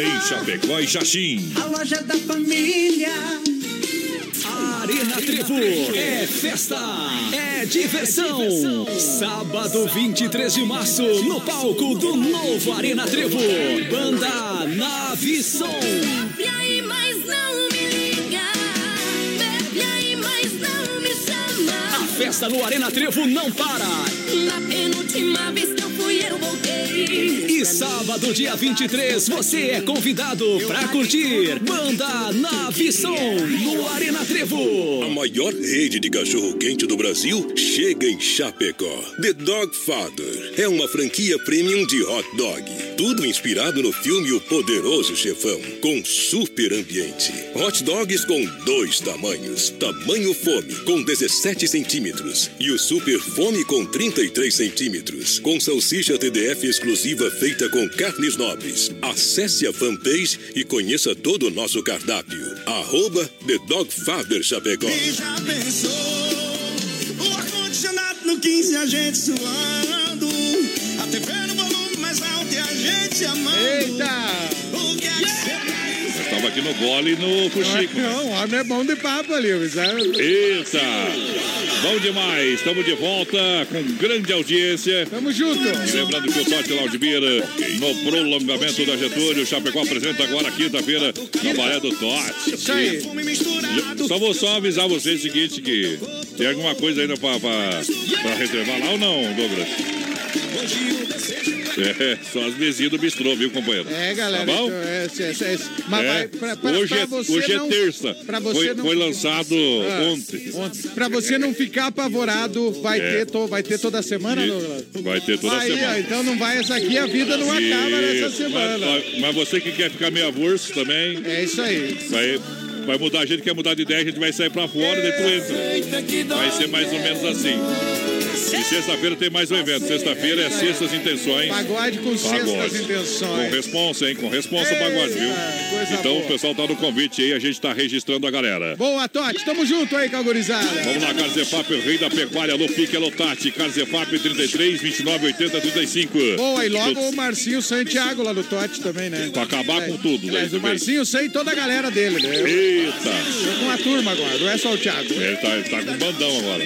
Em Chapecó e Xaxim. A loja da família. Arena Trevo é festa, é diversão. Sábado 23 de março, no palco do novo Arena Trevo. Banda Nave Som. Festa no Arena Trevo não para. Na penúltima vez que eu fui, eu voltei. E sábado, dia 23, você é convidado pra curtir Banda Nave Som no Arena Trevo. A maior rede de cachorro-quente do Brasil chega em Chapecó. The Dog Father é uma franquia premium de hot dog. Tudo inspirado no filme O Poderoso Chefão, com super ambiente. Hot dogs com dois tamanhos. Tamanho fome, com 17 centímetros. E o super fome com 33 centímetros. Com salsicha TDF exclusiva feita com carnes nobres. Acesse a fanpage e conheça todo o nosso cardápio. Arroba The Dog Father Chapecó. E já pensou? O ar-condicionado no 15, a gente suando. A TV no volume mais alto e a gente amando. Eita! O que é que você Eu estava aqui no gole e no fuxico. Não, o homem é bom de papo ali, sabe? Eita! Bom demais, estamos de volta com grande audiência. Tamo junto. E lembrando que o Tote Laudimir, no prolongamento da Getúlio, Chapecó apresenta agora quinta-feira na Baré do Tote. Isso aí. Só vou só avisar vocês o seguinte, que tem alguma coisa ainda pra, pra, pra reservar lá ou não, Douglas? É, só as mesinhas do bistrô, viu, companheiro? É, galera. Tá bom? então, é, é, é, é, mas É. vai, pra, pra, hoje pra é, hoje não, é terça. pra você foi, não- foi lançado Ah, ontem. ontem. Pra você não ficar apavorado, vai, É. ter, to- vai ter toda semana, E-? Vai ter toda ó, semana. então não vai essa aqui, a vida não acaba nessa semana. Mas, mas- mas você que quer ficar meio avulso também. É isso aí. Vai, vai mudar, a gente quer mudar de ideia, a gente vai sair pra fora, daí tu entra. Vai ser mais ou menos assim. E sexta-feira tem mais um evento. Sexta-feira é Sextas Intenções. Pagode com Pagode. sextas intenções. Com responsa, hein? Com responsa pagode, viu? Então boa. o pessoal tá no convite aí, a gente tá registrando a galera. Boa, Totti. Tamo junto aí, Calgorizada. Vamos lá, Carzefap, o rei da pecuária, Alô Pique, Alô Tati, Carzefap 33, 29, 80, 35. Boa, e logo o Marcinho Santiago lá do Totti também, né? Pra acabar com tudo, né? Mas o Marcinho sei e toda a galera dele, né? Eu- Eita! A turma agora, não é só o Thiago. Ele tá, ele tá com bandão agora.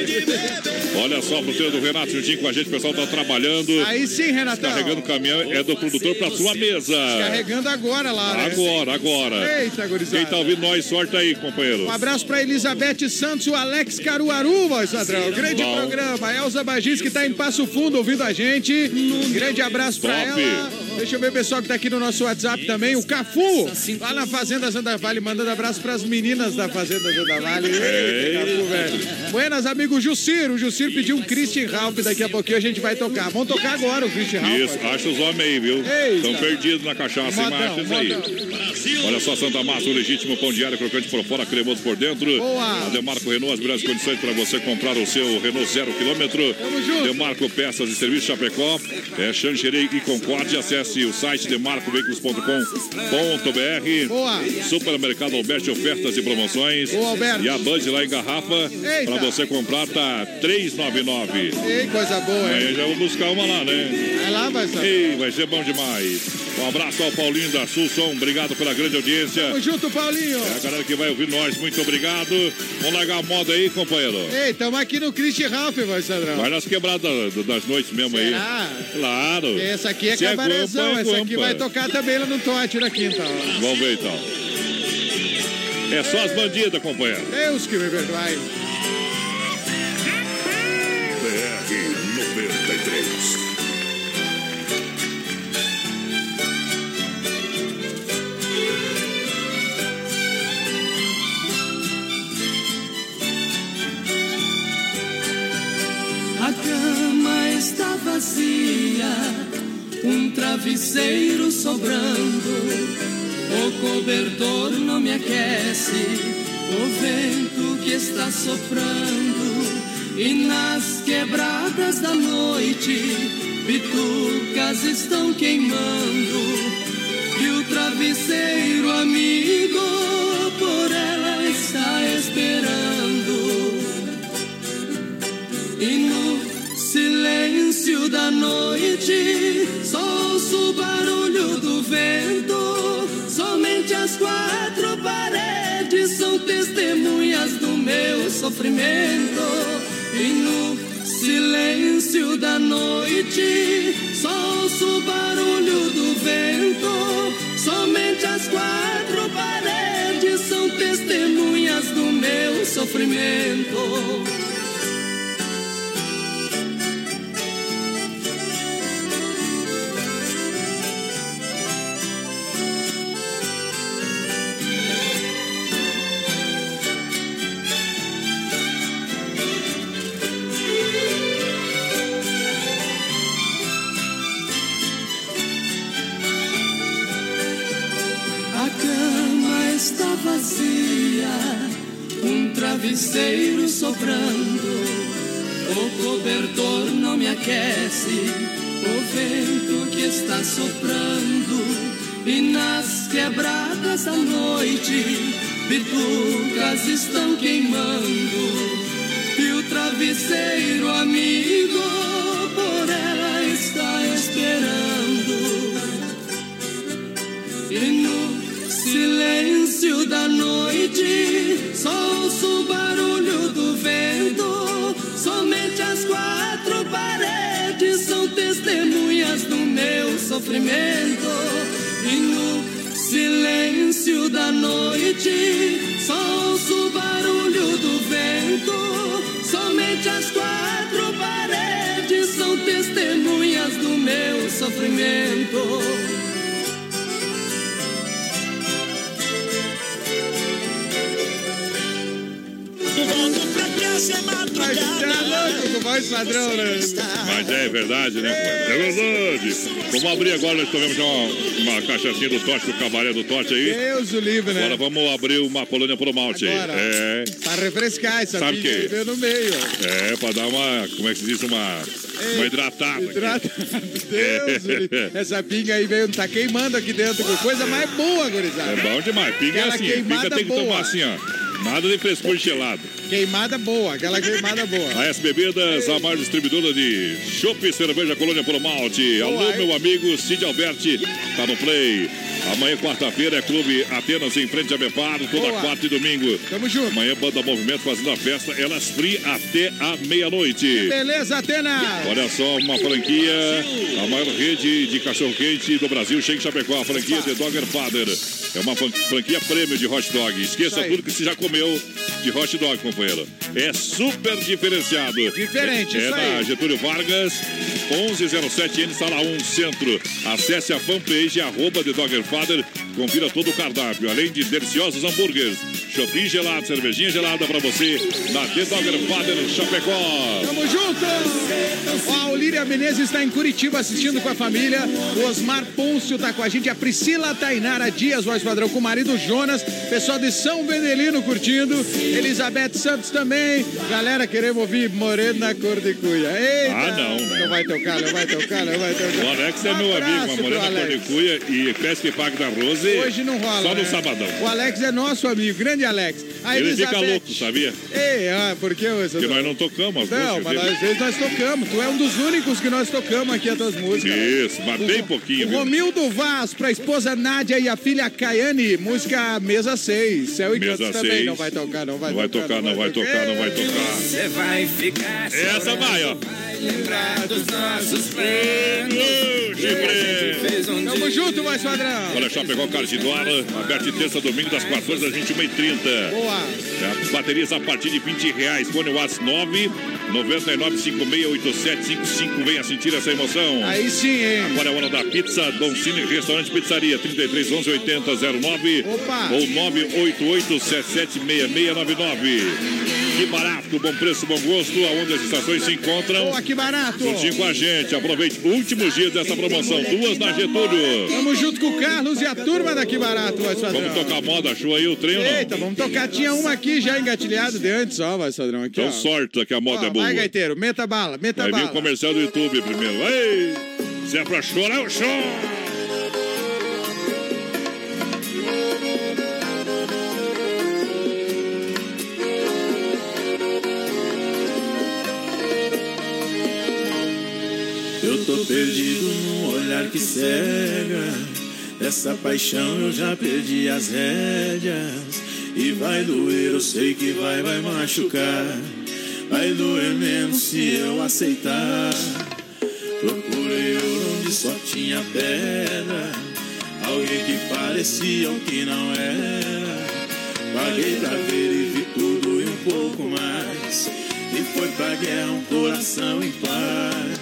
Olha só, pro do Renato juntinho com a gente, o pessoal tá trabalhando. Aí sim, Renatão. Carregando o caminhão é do produtor pra sua mesa. Carregando agora lá, né? Agora, agora. Eita, gurizada. Quem tá ouvindo nós, sorte aí, companheiro. Um abraço pra Elizabeth Santos e o Alex Caruaru, voz padrão. Grande Bom. programa. Elza Bagins, que tá em Passo Fundo ouvindo a gente. Grande abraço pra Top. ela. Deixa eu ver o pessoal que tá aqui no nosso WhatsApp também. O Cafu, lá na Fazenda Santa Vale, mandando abraço pras meninas da Fazenda Santa Vale. Eita. Buenas, amigo Jucir. O Jucir pediu um Christian Ralph. Daqui a pouquinho a gente vai tocar. Vamos tocar agora o Christian Ralph. Isso, acha os homens aí, viu? Estão perdidos na cachaça, hein, isso aí. Olha só, Santa Massa, o legítimo pão diário, crocante por fora, cremoso por dentro. Boa. A Demarco Renault, as melhores condições para você comprar o seu Renault zero quilômetro. Demarco Peças e Serviços Chapecó. É Xanxerei e Concorde. Acesse o site demarcoveículos.com.br. Boa. Supermercado Alberti, ofertas e promoções. E a Band lá em garrafa, para você comprar, tá 399. Ei, coisa boa, Aí hein? já vou buscar uma lá, né? Vai lá, vai ser. Ei, vai ser bom demais. Um abraço ao Paulinho da Sul Som, obrigado pela grande audiência. Tamo junto, Paulinho. É a galera que vai ouvir nós, muito obrigado. Vamos largar a moda aí, companheiro. Ei, tamo aqui no Christian Ralph, vai, Sandrão. Vai nas quebradas das noites mesmo aí. Será? Claro. Essa aqui é cabarezão, é essa aqui vai tocar também lá no Tote na quinta. ó. Vamos ver então. É só as bandidas, companheiro. Deus que me perdoe. BR 93. A cama está vazia, um travesseiro sobrando. O cobertor não me aquece, o vento que está soprando. E nas quebradas da noite, bitucas estão queimando. E o travesseiro amigo por ela está esperando. E no silêncio da noite, só ouço o barulho do vento. Somente as quatro paredes são testemunhas do meu sofrimento. E no silêncio da noite, só ouço o barulho do vento. Somente as quatro paredes são testemunhas do meu sofrimento. Um travesseiro sobrando. O cobertor não me aquece, o vento que está soprando. E nas quebradas da noite, bitucas estão queimando. E o travesseiro amigo por ela está esperando. E no silêncio da noite, só ouço o barulho do vento. Somente as quatro paredes são testemunhas do meu sofrimento. E no silêncio da noite, só ouço o barulho do vento. Somente as quatro paredes são testemunhas do meu sofrimento. Pra casa madrugada. Mas você é louco com voz padrão, né? Mas é verdade, né? É verdade. Vamos abrir agora, nós tomamos já uma, uma cachaçinha do Tote, do cabaré do Tote aí. Deus o livre, né? Agora vamos abrir uma colônia pro malte aí. Agora. É. Pra refrescar essa Sabe que- aí veio no meio. É, pra dar uma, como é que se diz, uma, uma hidratada. aqui. Hidrata. Deus, o livre. essa pinga aí veio, tá queimando aqui dentro. com Coisa mais boa, gurizada. É bom demais. Pinga é assim, pinga tem que boa. tomar assim, ó. Nada de frescor gelado. Queimada boa, aquela queimada boa. A S Bebidas, a maior distribuidora de chopp cerveja Colônia Polo Malte. Alô, meu amigo Cid Alberti, tá no play. Amanhã, quarta-feira, é Clube Atenas em frente a Bepar, toda Boa. quarta e domingo. Tamo junto. Amanhã, Banda Movimento fazendo a festa, elas free até a meia-noite. Beleza, Atena? Olha só, uma franquia, a maior rede de cachorro-quente do Brasil, Shake Chapecó, a franquia The Dogger Father. É uma fran- franquia prêmio de hot dog. Esqueça tudo que você já comeu de hot dog, companheiro. é super diferenciado. Diferente, É, é da Getúlio Vargas, 1107N, sala 1, Centro. Acesse a fanpage, arroba The Dogger Father. Confira todo o cardápio, além de deliciosos hambúrgueres. Shopping gelado, cervejinha gelada pra você na The Dogger Father Chapecó. Tamo junto! Ó, a Olíria Menezes está em Curitiba assistindo com a família. O Osmar Pôncio tá com a gente. A Priscila Tainara Dias, voz padrão, com o marido Jonas. Pessoal de São Vendelino curtindo. Elizabeth Santos também. Galera, queremos ouvir Morena Cor de Cuia. Eita! Ah, não, né? Não vai tocar, não vai tocar, não vai tocar. O Alex é Um meu amigo, pro morena Alex. cordecuia e pesca paga da Rose. Hoje não rola. Só no né? sabadão. O Alex é nosso amigo, grande Alex. A Ele Elizabeth... fica louco, sabia? Ei, ah, por que você Porque nós não tocamos as Não, músicas mas dele. às vezes nós tocamos. Tu é um dos únicos que nós tocamos aqui as tuas músicas. Isso, mas bem pouquinho, O viu? Romildo Vaz, pra esposa Nádia e a filha Caiane, música Mesa 6. Céu e Mesa Cantos também. seis. Não vai tocar, não vai Não vai tocar, não vai tocar, não vai tocar. Você vai ficar Essa vai, ó. lembrar dos nossos um Tamo junto, mais padrão. Olha, Chapecó Cardinola, aberto de terça a domingo das 14 às 21h30. Boa. É, baterias a partir de 20 reais. Fone WhatsApp 9 99568755. Venha sentir essa emoção. Aí sim, hein? Agora é hora da pizza. Dom Cine Restaurante Pizzaria 33 11 80 09 Opa. ou 988 776699. Que barato, bom preço, bom gosto, aonde as estações se encontram. Boa, que barato. Juntinho com a gente. Aproveite últimos dias dessa promoção. Duas na Getúlio. Tamo junto com o Carlos e a turma daqui barato, mais padrão. Vamos tocar moda, show aí o trem ou não? Eita, vamos tocar. Tinha uma aqui já engatilhada de antes, ó, vai padrão. Aqui, Então ó. sorte que a moda Ó, é boa. Vai, gaiteiro, meta bala, meta Vai vir o bala. comercial do YouTube primeiro. Vai! Se é pra chorar, eu choro. Eu tô perdido num olhar que cega. Dessa paixão eu já perdi as rédeas. E vai doer, eu sei que vai, vai machucar. Vai doer menos se eu aceitar. Procurei ouro onde só tinha pedra. Alguém que parecia o que não era. Paguei pra ver e vi tudo e um pouco mais. E foi pra guerra um coração em paz.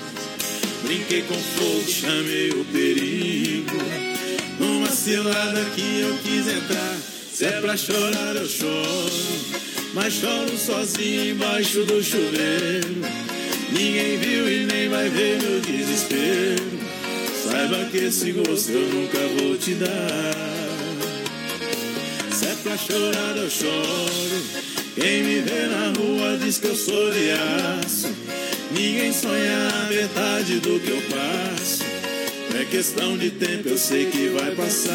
Brinquei com fogo, chamei o perigo. Cilada que eu quis entrar. Se é pra chorar, eu choro. Mas choro sozinho embaixo do chuveiro. Ninguém viu e nem vai ver meu desespero. Saiba que esse gosto eu nunca vou te dar. Se é pra chorar, eu choro. Quem me vê na rua diz que eu sou de aço. Ninguém sonha a metade do que eu passo. É questão de tempo, eu sei que vai passar.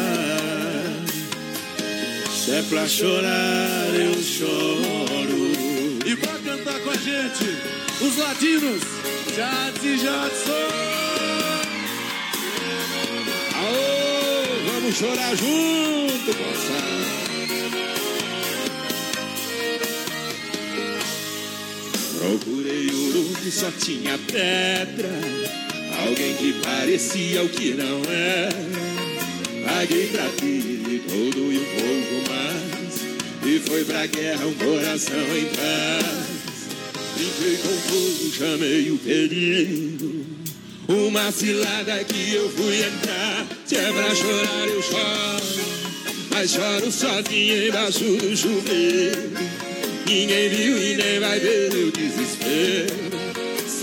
Se é pra chorar, eu choro. E pra cantar com a gente, os latinos, Jades e Jadson. Aô, vamos chorar junto, moçada. Procurei ouro que só tinha pedra. Alguém que parecia o que não era. Paguei pra ter todo e um pouco mais. E foi pra guerra um coração em paz. Brinquei com fogo, chamei o perigo. Uma cilada que eu fui entrar. Se é pra chorar, eu choro. Mas choro sozinho embaixo do chuveiro. Ninguém viu e nem vai ver meu desespero.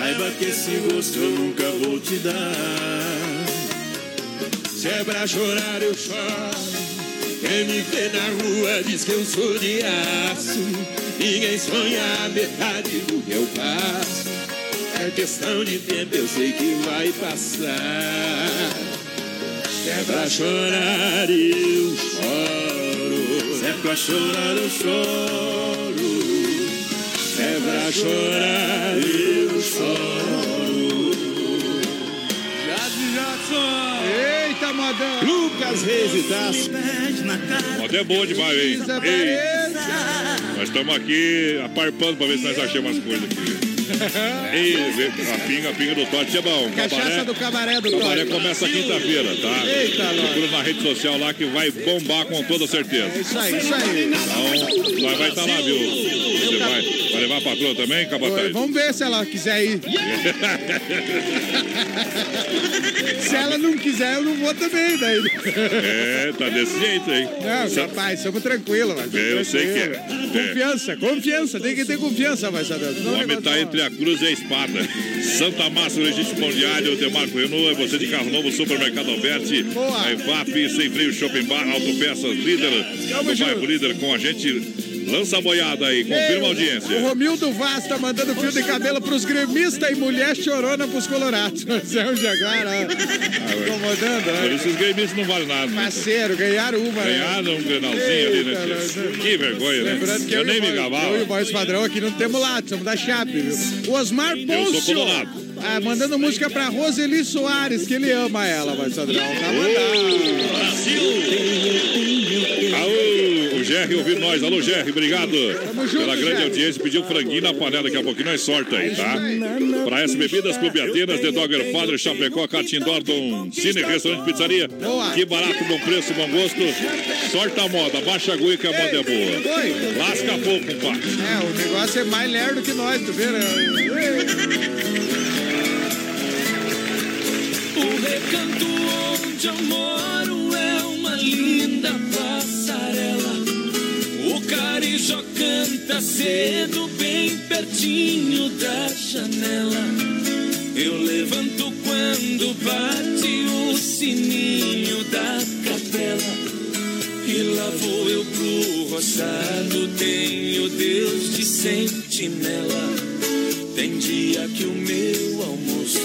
Saiba que esse gosto eu nunca vou te dar. Se é pra chorar, eu choro. Quem me vê na rua diz que eu sou de aço. Ninguém sonha a metade do que eu passo. É questão de tempo, eu sei que vai passar. Se é pra chorar, eu choro. Se é pra chorar, eu choro. É pra chorar, eu choro. Eita, modão! Lucas Reis e Tasso. Moda é boa demais, hein? Ei, nós estamos aqui aparpando pra ver se nós achamos umas coisas aqui. A pinga, a pinga do Tote é bom. Cachaça do cabaré do Cabaré Tote. começa quinta-feira, tá? Eita. Procura na rede social lá que vai bombar com toda certeza. Isso aí, isso aí. Então, nós vai estar lá, viu? Você vai, vai levar a patroa também, Capataz? Vamos ver se ela quiser ir. Se ela não quiser, eu não vou também. Daí. É, tá desse jeito aí. Não, rapaz, somos tranquilos. mas É, eu sei que é. tranquilo. Confiança, confiança. Tem que ter confiança, vai saber. O homem tá entre a cruz e a espada. Santa Massa, o legítimo pão diário, Demarco Renault, é você de carro novo, Supermercado Alberti, a EFAP, Sem Freio Shopping Bar, Autopeças Líder, no bairro Líder com a gente. Lança a boiada aí, confirma a O audiência. Romildo Vaz tá mandando fio de cabelo pros gremistas e mulher chorona pros colorados. Zé o Jaguar, ó. Incomodando, Por né? isso os gremistas não valem nada. né? Parceiro, ganharam uma. né? Ganharam um grenalzinho ali, né? Que vergonha, né? Lembrando que Eu eu, nem o me gabava. Eu e o voz padrão aqui não temos lado, somos da Chape, viu? O Osmar sou Pôncio. colorado. Ah, mandando música pra Roseli Soares, que ele ama ela, voz padrão. Tá Aô, o Jerry ouvindo nós. Alô, Jerry, obrigado junto, pela grande Jerry. audiência. Pediu franguinho na panela, daqui a pouquinho nós sorta aí, tá? Para S Bebidas, Clube Atenas, The Dogger Father, Chapecó, Catim Dordon, Cine, Restaurante Pizzaria. Que barato, bom preço, bom gosto. Sorta a moda, baixa a agulha que a moda é boa. Oi. Lasca pouco, compadre. É, o negócio é mais lerdo que nós, tu vê, né? O recanto onde eu moro é uma linda. O carijó canta cedo, bem pertinho da janela. Eu levanto quando bate o sininho da capela. E lá vou eu pro roçado, tenho Deus de sentinela. Tem dia que o meu almoço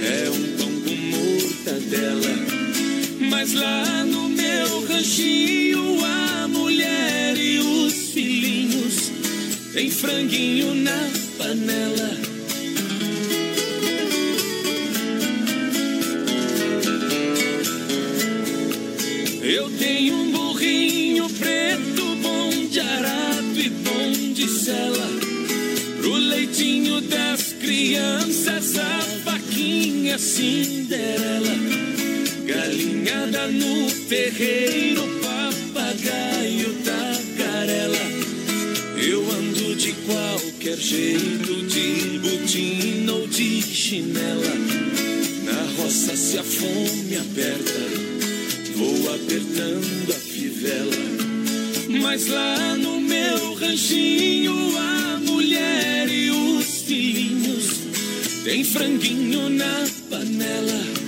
é um pão com mortadela. Mas lá no meu ranchinho, a mulher e os filhinhos tem franguinho na panela. Eu tenho um burrinho preto, bom de arado e bom de sela. Pro leitinho das crianças, a vaquinha Cinderela. Galinhada no terreiro, papagaio tagarela. Eu ando de qualquer jeito, de botina ou de chinela. Na roça, se a fome aperta, vou apertando a fivela. Mas lá no meu ranchinho, a mulher e os filhinhos tem franguinho na panela.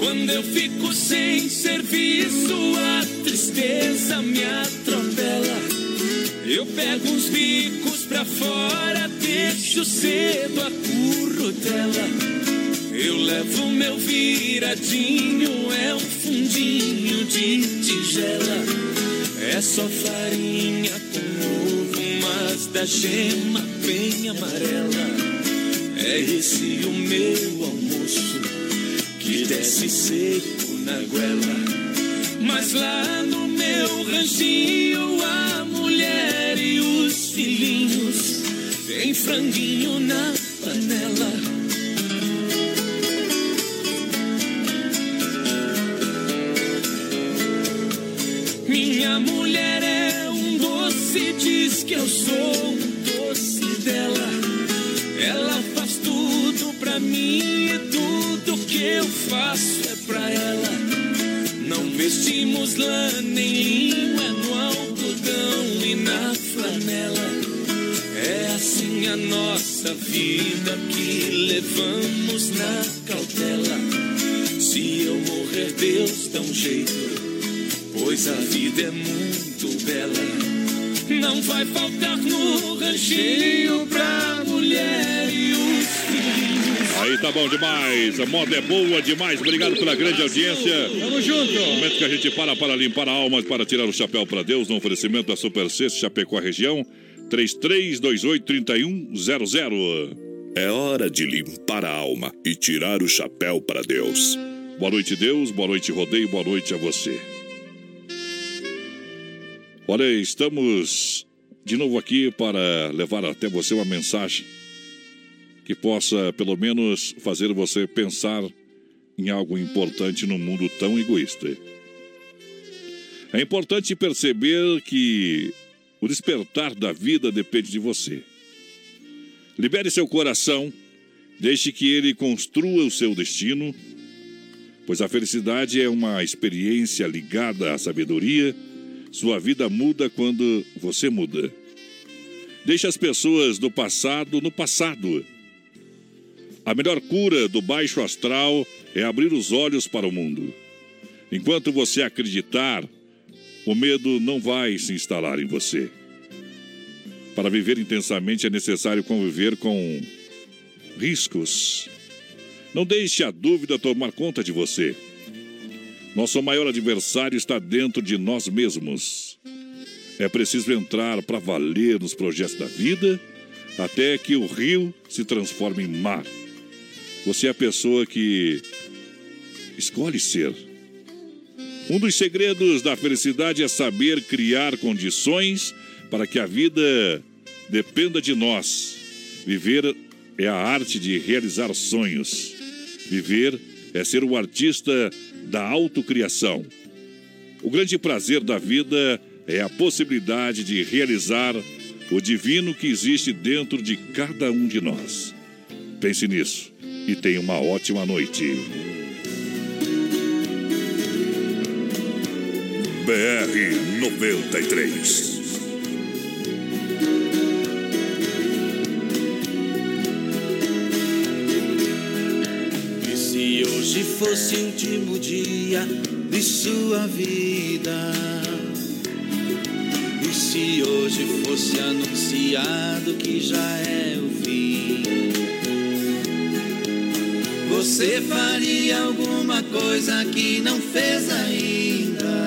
Quando eu fico sem serviço, a tristeza me atropela. Eu pego uns bicos pra fora, deixo cedo a currutela. Eu levo meu viradinho, é um fundinho de tigela. É só farinha com ovo, mas da gema bem amarela. É esse o meu almoço que desce seco na goela. Mas lá no meu ranchinho, a mulher e os filhinhos tem franguinho na panela. Minha mulher é um doce, diz que eu sou que eu faço é pra ela. Não vestimos lã nem linho, é no algodão e na flanela. É assim a nossa vida que levamos na cautela. Se eu morrer, Deus dá um jeito pois a vida é muito bela. Não vai faltar no ranchinho pra mulher. Aí tá bom demais. A moda é boa demais. Obrigado pela grande audiência. Tamo junto. Momento que a gente para para limpar a alma, para tirar o chapéu para Deus, no oferecimento da Super Sexta Chapecó região, 3328-3100. É hora de limpar a alma e tirar o chapéu para Deus. Boa noite, Deus. Boa noite, Rodeio. Boa noite a você. Olha, estamos de novo aqui para levar até você uma mensagem que possa, pelo menos, fazer você pensar em algo importante num mundo tão egoísta. É importante perceber que o despertar da vida depende de você. Libere seu coração, deixe que ele construa o seu destino, pois a felicidade é uma experiência ligada à sabedoria. Sua vida muda quando você muda. Deixe as pessoas do passado no passado. A melhor cura do baixo astral é abrir os olhos para o mundo. Enquanto você acreditar, o medo não vai se instalar em você. Para viver intensamente é necessário conviver com riscos. Não deixe a dúvida tomar conta de você. Nosso maior adversário está dentro de nós mesmos. É preciso entrar para valer nos projetos da vida até que o rio se transforme em mar. Você é a pessoa que escolhe ser. Um dos segredos da felicidade é saber criar condições para que a vida dependa de nós. Viver é a arte de realizar sonhos. Viver é ser o artista da autocriação. O grande prazer da vida é a possibilidade de realizar o divino que existe dentro de cada um de nós. Pense nisso e tenha uma ótima noite. BR 93. E se hoje fosse o último dia de sua vida? E se hoje fosse anunciado que já é o fim? Você faria alguma coisa que não fez ainda?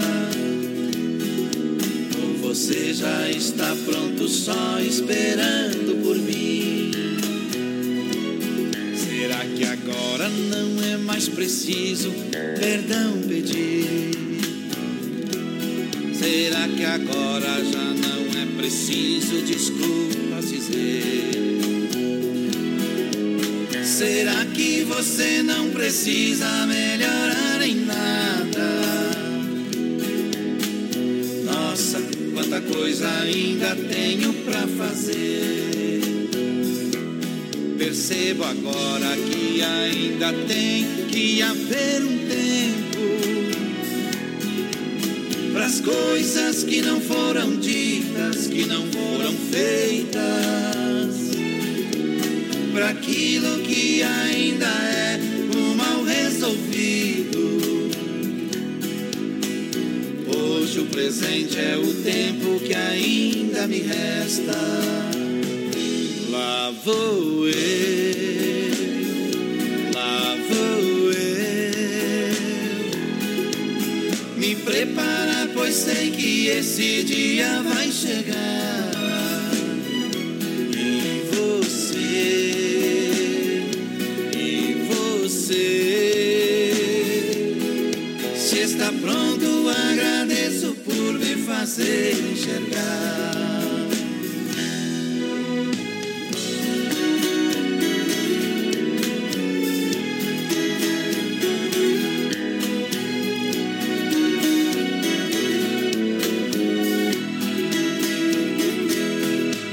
Ou você já está pronto só esperando por mim? Será que agora não é mais preciso perdão pedir? Será que agora já não é preciso desculpas você não precisa melhorar em nada? Nossa, quanta coisa ainda tenho pra fazer. Percebo agora que ainda tem que haver um tempo para as coisas que não foram ditas, que não foram feitas, para aquilo que ainda é presente é o tempo que ainda me resta. Lá vou eu, lá vou eu, me preparar, pois sei que esse dia vai chegar. Fazer enxergar.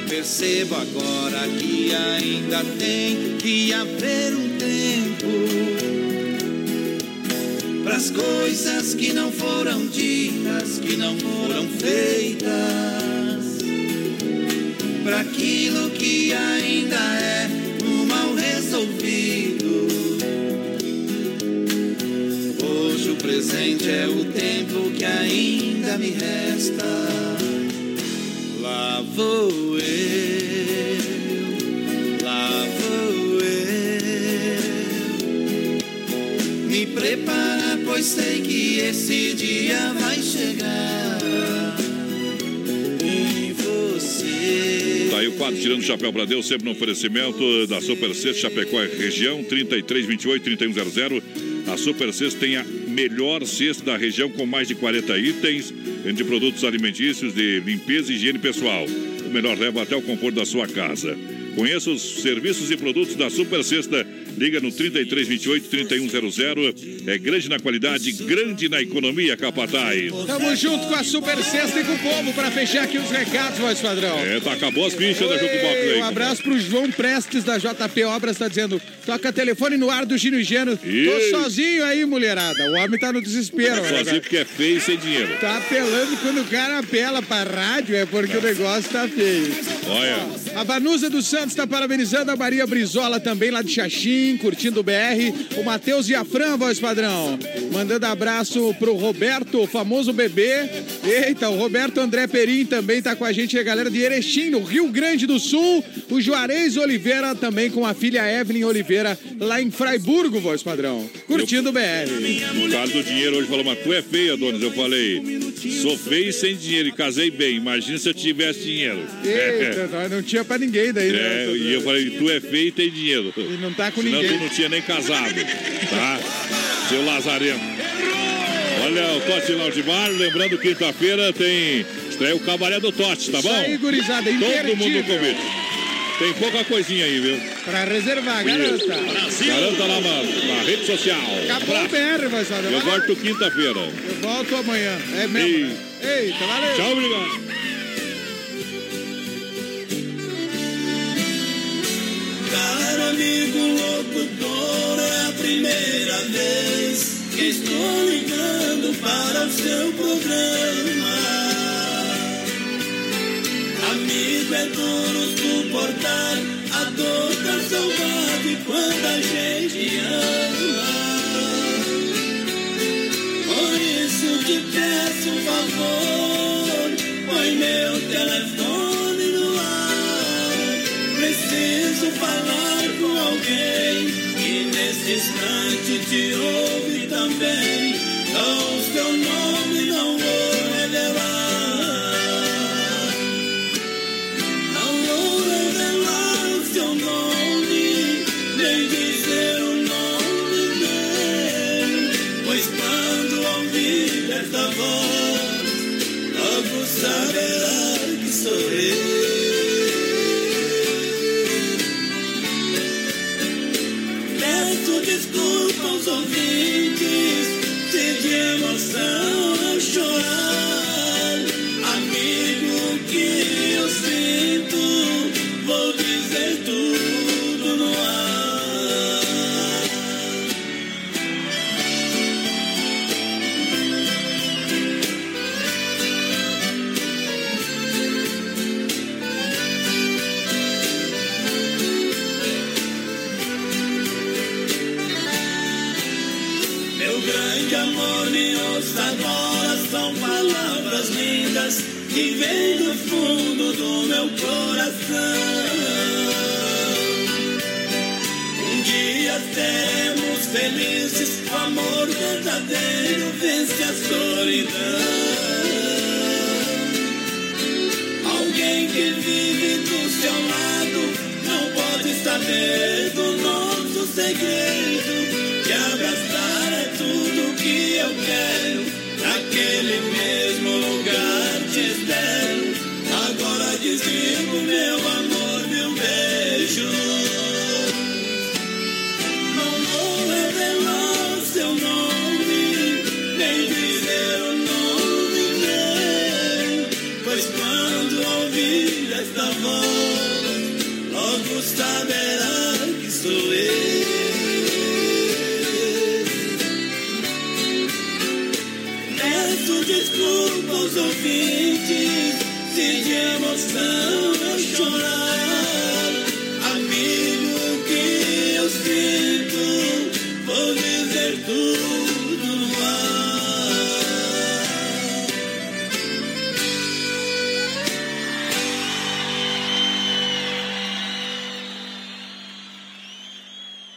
Percebo agora que ainda tem que haver um tempo para as coisas que não foram ditas, presente é o tempo que ainda me resta. Lá vou eu, lá vou eu, preparar, pois sei que esse dia vai chegar. E você. Tá aí o quadro tirando o chapéu pra Deus, sempre no oferecimento da Super Sexta Chapecó região, 3328-3100. A Super Sexta tem a melhor cesta da região com mais de 40 itens, entre produtos alimentícios de limpeza e higiene pessoal. O melhor leva até o conforto da sua casa. Conheça os serviços e produtos da Super Sexta. Liga no 3328-3100. É grande na qualidade, grande na economia, Capataz. Tamo junto com a Super Sexta e com o povo pra fechar aqui os recados, voz padrão. É, tá, acabou as fichas da Juco Box aí. Um abraço pro João Prestes da JP Obras, tá dizendo: toca telefone no ar do Gino e Geno. Tô sozinho aí, mulherada. O homem tá no desespero. Sozinho né? porque é feio e sem dinheiro. Tá apelando quando o cara apela pra rádio, é porque o negócio tá feio. Olha. A Vanusa dos Santos tá parabenizando a Maria Brizola também lá de Xaxim, curtindo o BR. O Matheus e a Fran, voz padrão. Mandando abraço pro Roberto, o famoso bebê. Eita, o Roberto André Perim também tá com a gente, a galera de Erechim, no Rio Grande do Sul. O Juarez Oliveira também com a filha Evelyn Oliveira lá em Fraiburgo, voz padrão. Curtindo o BR. O cara do dinheiro hoje falou, mas tu é feia, Donis. Eu falei, sou feio sem dinheiro e casei bem. Imagina se eu tivesse dinheiro. Eita, não tinha pra ninguém daí, né? É, e eu falei, tu é feio e tem dinheiro. E não tá com Senão ninguém. tu não tinha nem casado, tá? Seu Lazarento. Olha, o Tote Laudimar, lembrando, quinta-feira tem estreia o Cabaré do Tote, tá Isso bom? aí, gurizada, Todo mundo convite. Tem pouca coisinha aí, viu? Pra reservar, garanta. Garanta lá na, na rede social. Acabou o Abraço. BR, voz padrão. Eu Vai volto quinta-feira. Eu volto amanhã. É mesmo? Ei. né? Eita, valeu. Tchau, obrigado. Caro amigo locutor, é a primeira vez que estou ligando para o seu programa. Amigo, é duro suportar a dor da saudade quando a gente ama. Por isso te peço um favor, põe meu telefone no ar. Preciso falar com alguém que nesse instante te ouve também. Não, seu nome não vou saber do nosso segredo.